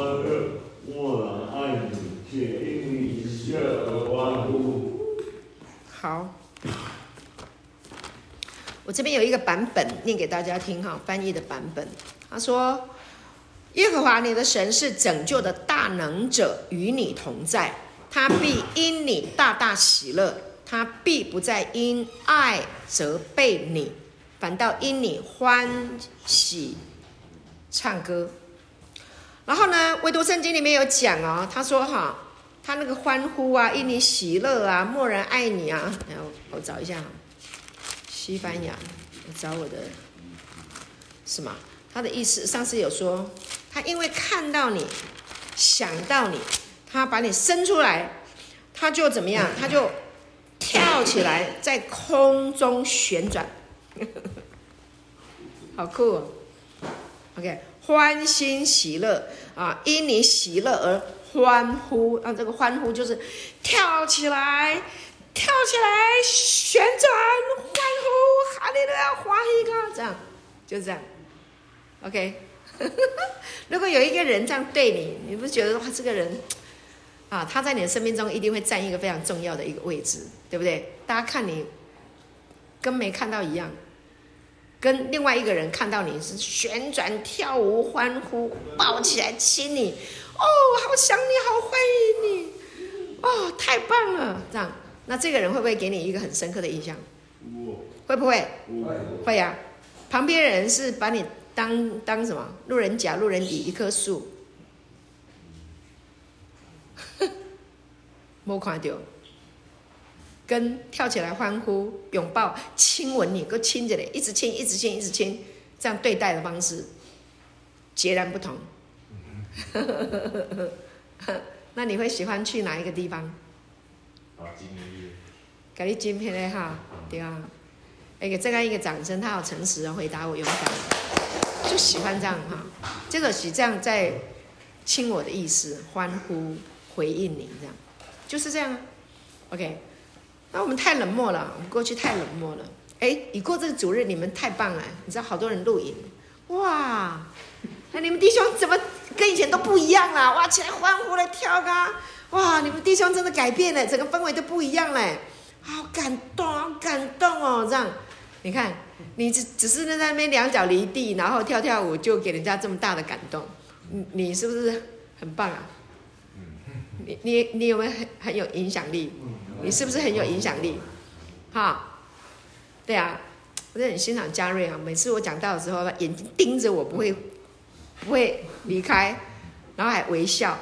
爱你，且因你喜乐而欢呼。好，我这边有一个版本念给大家听哈，翻译的版本。他说：“耶和华你的神是拯救的大能者，与你同在，他必因你大大喜乐，他必不再因爱责备你。”反倒因你欢喜唱歌，然后呢，唯独圣经里面有讲哦，他说哈，他那个欢呼啊，因你喜乐啊，默然爱你啊，然后我找一下，西班牙，我找我的，是吗？他的意思，上次有说，他因为看到你，想到你，他把你生出来，他就怎么样？他就跳起来，在空中旋转。[laughs] 好酷哦，OK，欢欣喜乐啊，因你喜乐而欢呼啊，这个欢呼就是跳起来，跳起来，旋转，欢呼，哈利路亚，欢喜歌，这样，就这样，OK。[laughs] 如果有一个人这样对你，你不觉得哇，这个人啊，他在你的生命中一定会占一个非常重要的一个位置，对不对？大家看你跟没看到一样，跟另外一个人看到你是旋转、跳舞、欢呼、抱起来亲你，哦，好想你，好欢迎你，哦，太棒了，这样，那这个人会不会给你一个很深刻的印象？会不会？会呀、啊。旁边人是把你当当什么？路人甲、路人乙，一棵树。[laughs] 没看到，跟跳起来欢呼、拥抱、亲吻你，够亲着嘞，一直亲，一直亲，一直亲，这样对待的方式截然不同。[laughs] 那你会喜欢去哪一个地方？给你金片嘞哈，对啊。哎，给这个一个掌声，他好诚实的回答我，勇敢，就喜欢这样哈。这个是这样在亲我的意思，欢呼回应你这样。就是这样，OK。那我们太冷漠了，我们过去太冷漠了。哎，已过这个主日，你们太棒了。你知道好多人录影，哇！那你们弟兄怎么跟以前都不一样了？哇，起来欢呼来跳啊！哇，你们弟兄真的改变了，整个氛围都不一样嘞，好感动，好感动哦！这样，你看，你只只是在那边两脚离地，然后跳跳舞，就给人家这么大的感动，你你是不是很棒啊？你你你有没有很很有影响力？你是不是很有影响力？哈，对啊，我就很欣赏嘉瑞啊。每次我讲到的时候，眼睛盯着我，不会不会离开，然后还微笑。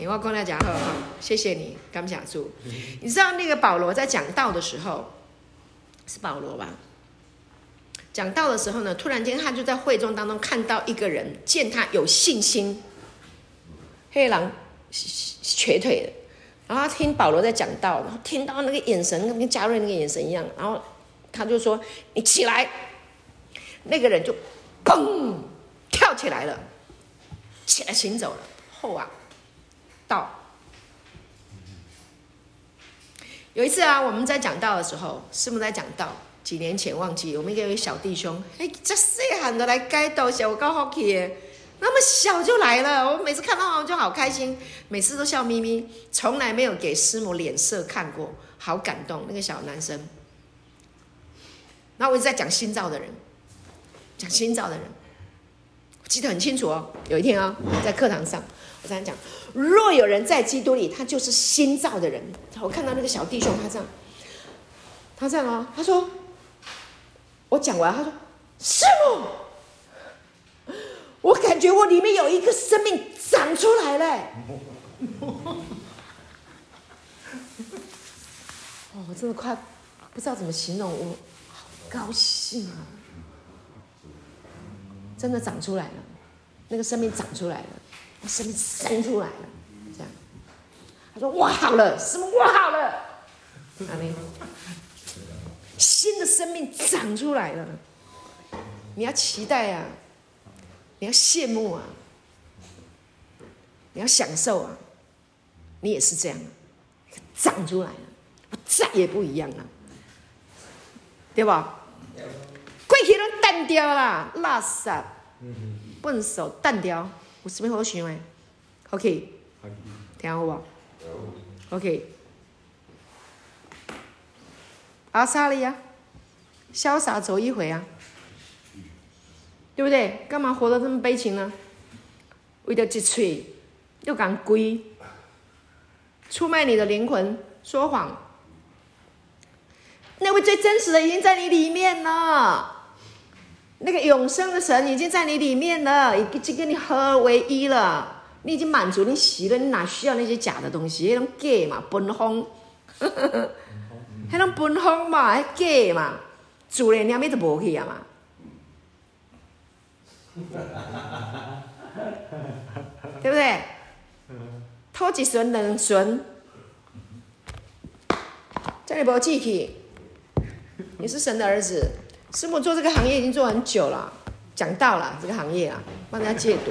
哎，我跟他讲好，谢谢你，感谢主。[laughs] 你知道那个保罗在讲道的时候，是保罗吧？讲道的时候呢，突然间他就在会众当中看到一个人，见他有信心。黑狼瘸腿的，然后他听保罗在讲道，然后听到那个眼神跟嘉瑞那个眼神一样，然后他就说：“你起来。”那个人就砰跳起来了，起来行走了。后啊，道。有一次啊，我们在讲道的时候，师母在讲道，几年前忘记，我们一个小弟兄，哎，这谁喊的来街道小我刚好那么小就来了，我每次看到我就好开心，每次都笑眯眯，从来没有给师母脸色看过，好感动那个小男生。那我一直在讲新造的人，讲新造的人，我记得很清楚哦。有一天啊、哦，在课堂上，我在讲，若有人在基督里，他就是新造的人。我看到那个小弟兄，他这样，他这样哦，他说，我讲完，他说，师母。我感觉我里面有一个生命长出来了，[laughs] 哦，我真的快不知道怎么形容，我好高兴啊！真的长出来了，那个生命长出来了，生命生出来了，这样。他说：“哇，好了，什么哇好了？阿妹，新的生命长出来了，你要期待啊！”你要羡慕啊！你要享受啊！你也是这样，长出来了，我再也不一样了，对吧？过去都淡掉啦，垃圾，笨手淡掉，有什么好想的？OK，听好不？OK，阿萨利亚，潇洒走一回啊！对不对？干嘛活得这么悲情呢？为了一嘴又敢归，出卖你的灵魂，说谎。那位最真实的已经在你里面了，那个永生的神已经在你里面了，已经跟你合而为一了。你已经满足，你喜了，你哪需要那些假的东西？那种假嘛，本风，[laughs] 那种本风嘛，还假嘛，主人两边都无去啊嘛。[laughs] 对不对？偷几孙两孙，这里不要记起。你是神的儿子，师母做这个行业已经做很久了，讲到了这个行业啊，帮人家戒毒，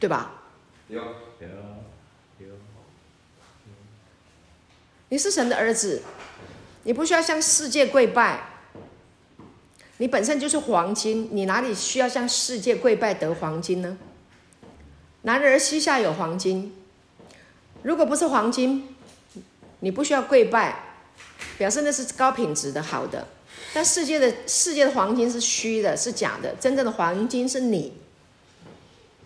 对吧？有有有。你是神的儿子，你不需要向世界跪拜。你本身就是黄金，你哪里需要向世界跪拜得黄金呢？男儿膝下有黄金，如果不是黄金，你不需要跪拜，表示那是高品质的好的。但世界的世界的黄金是虚的，是假的，真正的黄金是你。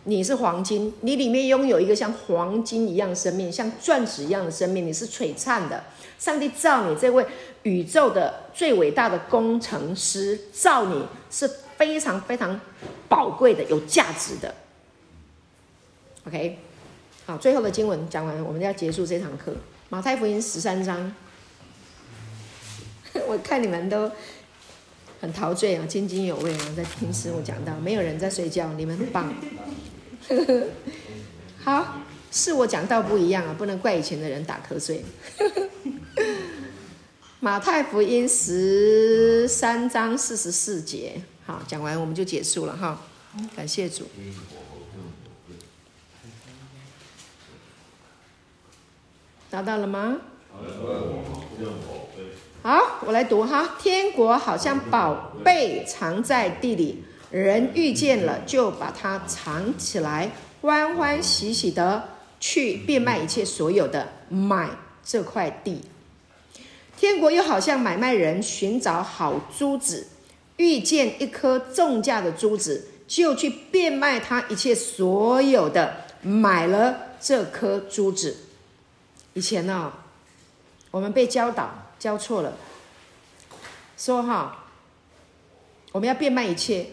你是黄金，你里面拥有一个像黄金一样的生命，像钻石一样的生命，你是璀璨的。上帝造你这位宇宙的最伟大的工程师，造你是非常非常宝贵的、有价值的。OK，好，最后的经文讲完，我们要结束这堂课。马太福音十三章，我看你们都很陶醉啊，津津有味啊，在听师我讲到，没有人在睡觉，你们很棒。[laughs] 好，是我讲到不一样啊，不能怪以前的人打瞌睡。[laughs] 马太福音十三章四十四节，好，讲完我们就结束了哈。感谢主。找到了吗？好，我来读哈。天国好像宝贝藏在地里。人遇见了，就把它藏起来，欢欢喜喜的去变卖一切所有的，买这块地。天国又好像买卖人寻找好珠子，遇见一颗重价的珠子，就去变卖他一切所有的，买了这颗珠子。以前呢、我们被教导交错了，说哈，我们要变卖一切。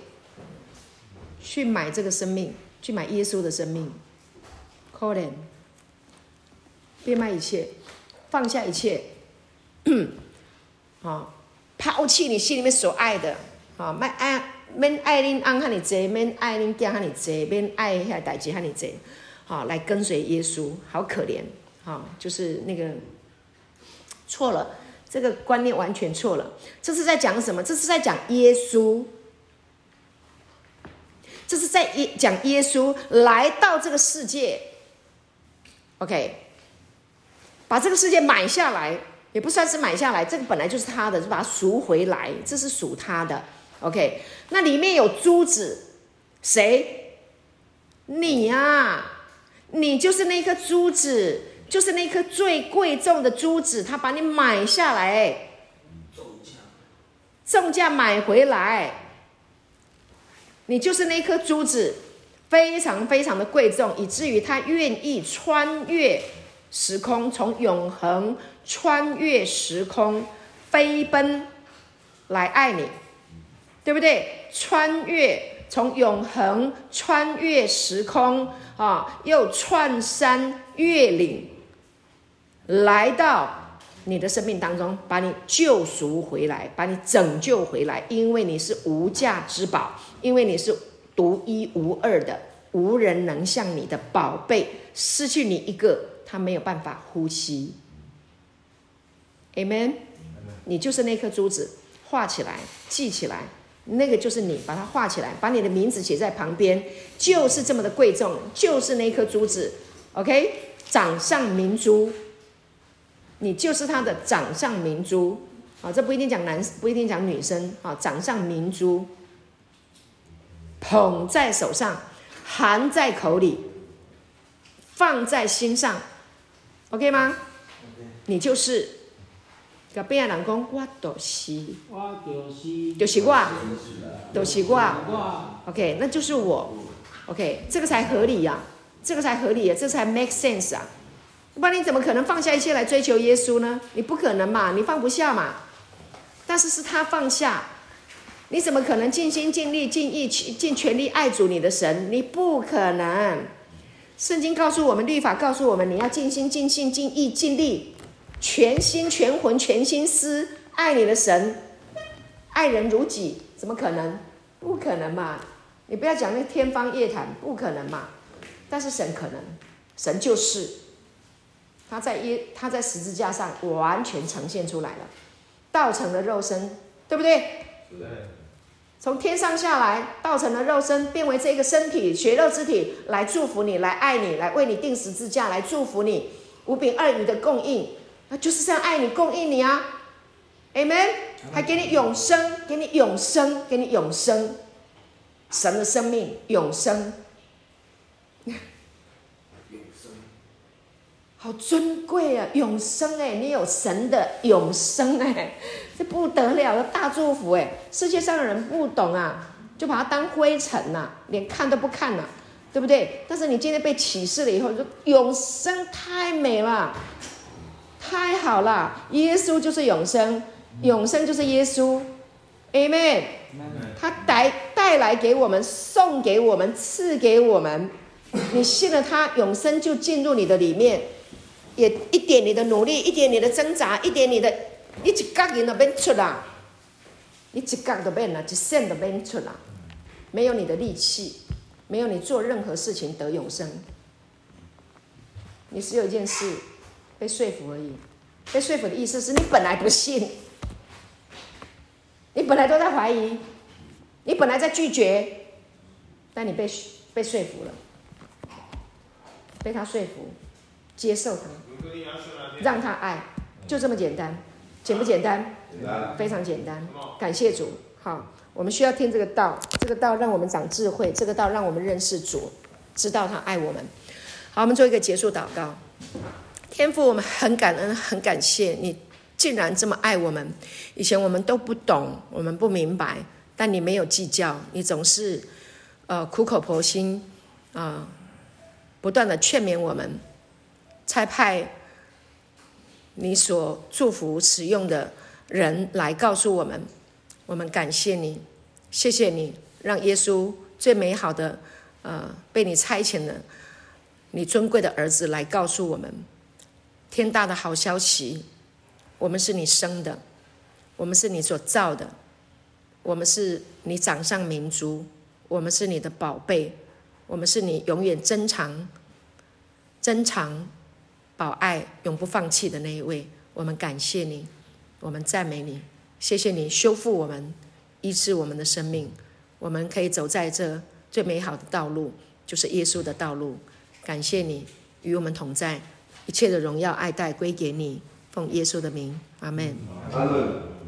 去买这个生命，去买耶稣的生命。可怜，变卖一切，放下一切，[clears throat] 啊，抛弃你心里面所爱的，啊，免爱，免爱恁翁哈你贼，免爱恁囝哈你贼，免爱遐代志哈你贼，好，来跟随耶稣，好可怜，啊，就是那个错了，这个观念完全错了。这是在讲什么？这是在讲耶稣。这是在耶讲耶稣来到这个世界，OK，把这个世界买下来，也不算是买下来，这个本来就是他的，就把它赎回来，这是属他的，OK。那里面有珠子，谁？你呀，你就是那颗珠子，就是那颗最贵重的珠子，他把你买下来，重价，买回来。你就是那颗珠子，非常非常的贵重，以至于他愿意穿越时空，从永恒穿越时空飞奔来爱你，对不对？穿越从永恒穿越时空啊，又穿山越岭来到你的生命当中，把你救赎回来，把你拯救回来，因为你是无价之宝。因为你是独一无二的，无人能像你的宝贝，失去你一个，他没有办法呼吸。Amen。你就是那颗珠子，画起来，记起来，那个就是你，把它画起来，把你的名字写在旁边，就是这么的贵重，就是那颗珠子。OK，掌上明珠，你就是他的掌上明珠。啊，这不一定讲男，不一定讲女生。啊，掌上明珠。捧在手上，含在口里，放在心上，OK 吗？Okay. 你就是，个边亚人讲，我就是，我就是，就是我，就是我，OK，那就是我，OK，这个才合理呀、啊，这个才合理呀、啊，这才 make sense 啊，不然你怎么可能放下一切来追求耶稣呢？你不可能嘛，你放不下嘛，但是是他放下。你怎么可能尽心尽力尽意尽全力爱主你的神？你不可能。圣经告诉我们，律法告诉我们，你要尽心尽性尽意尽力，全心全魂全心思爱你的神，爱人如己，怎么可能？不可能嘛！你不要讲那天方夜谭，不可能嘛！但是神可能，神就是他在耶他在十字架上完全呈现出来了，道成了肉身，对不对？从天上下来，道成了肉身，变为这个身体，血肉之体，来祝福你，来爱你，来为你钉十字架，来祝福你，五饼二鱼的供应，那就是这样爱你，供应你啊，Amen。还给你永生，给你永生，给你永生，神的生命永生，永生，好尊贵啊！永生哎，你有神的永生哎，[laughs] 这不得了的大祝福哎！世界上的人不懂啊，就把它当灰尘呐，连看都不看了，对不对？但是你今天被启示了以后，就永生太美了。太好了，耶稣就是永生，永生就是耶稣，Amen。他带带来给我们，送给我们，赐给我们。你信了他，永生就进入你的里面。也一点你的努力，一点你的挣扎，一点你的，一一角人都变出来，一一角都变了，一线都变出来。没有你的力气，没有你做任何事情得永生。你只有一件事。被说服而已，被说服的意思是你本来不信，你本来都在怀疑，你本来在拒绝，但你被被说服了，被他说服，接受他，让他爱，就这么简单，简不简单？非常简单。感谢主，好，我们需要听这个道，这个道让我们长智慧，这个道让我们认识主，知道他爱我们。好，我们做一个结束祷告。天父，我们很感恩，很感谢你，竟然这么爱我们。以前我们都不懂，我们不明白，但你没有计较，你总是，呃，苦口婆心，啊、呃，不断的劝勉我们，差派你所祝福使用的人来告诉我们。我们感谢你，谢谢你，让耶稣最美好的，呃，被你差遣的，你尊贵的儿子来告诉我们。天大的好消息，我们是你生的，我们是你所造的，我们是你掌上明珠，我们是你的宝贝，我们是你永远珍藏、珍藏、保爱、永不放弃的那一位。我们感谢你，我们赞美你，谢谢你修复我们、医治我们的生命，我们可以走在这最美好的道路，就是耶稣的道路。感谢你与我们同在。一切的荣耀爱戴归给你，奉耶稣的名，阿门。阿。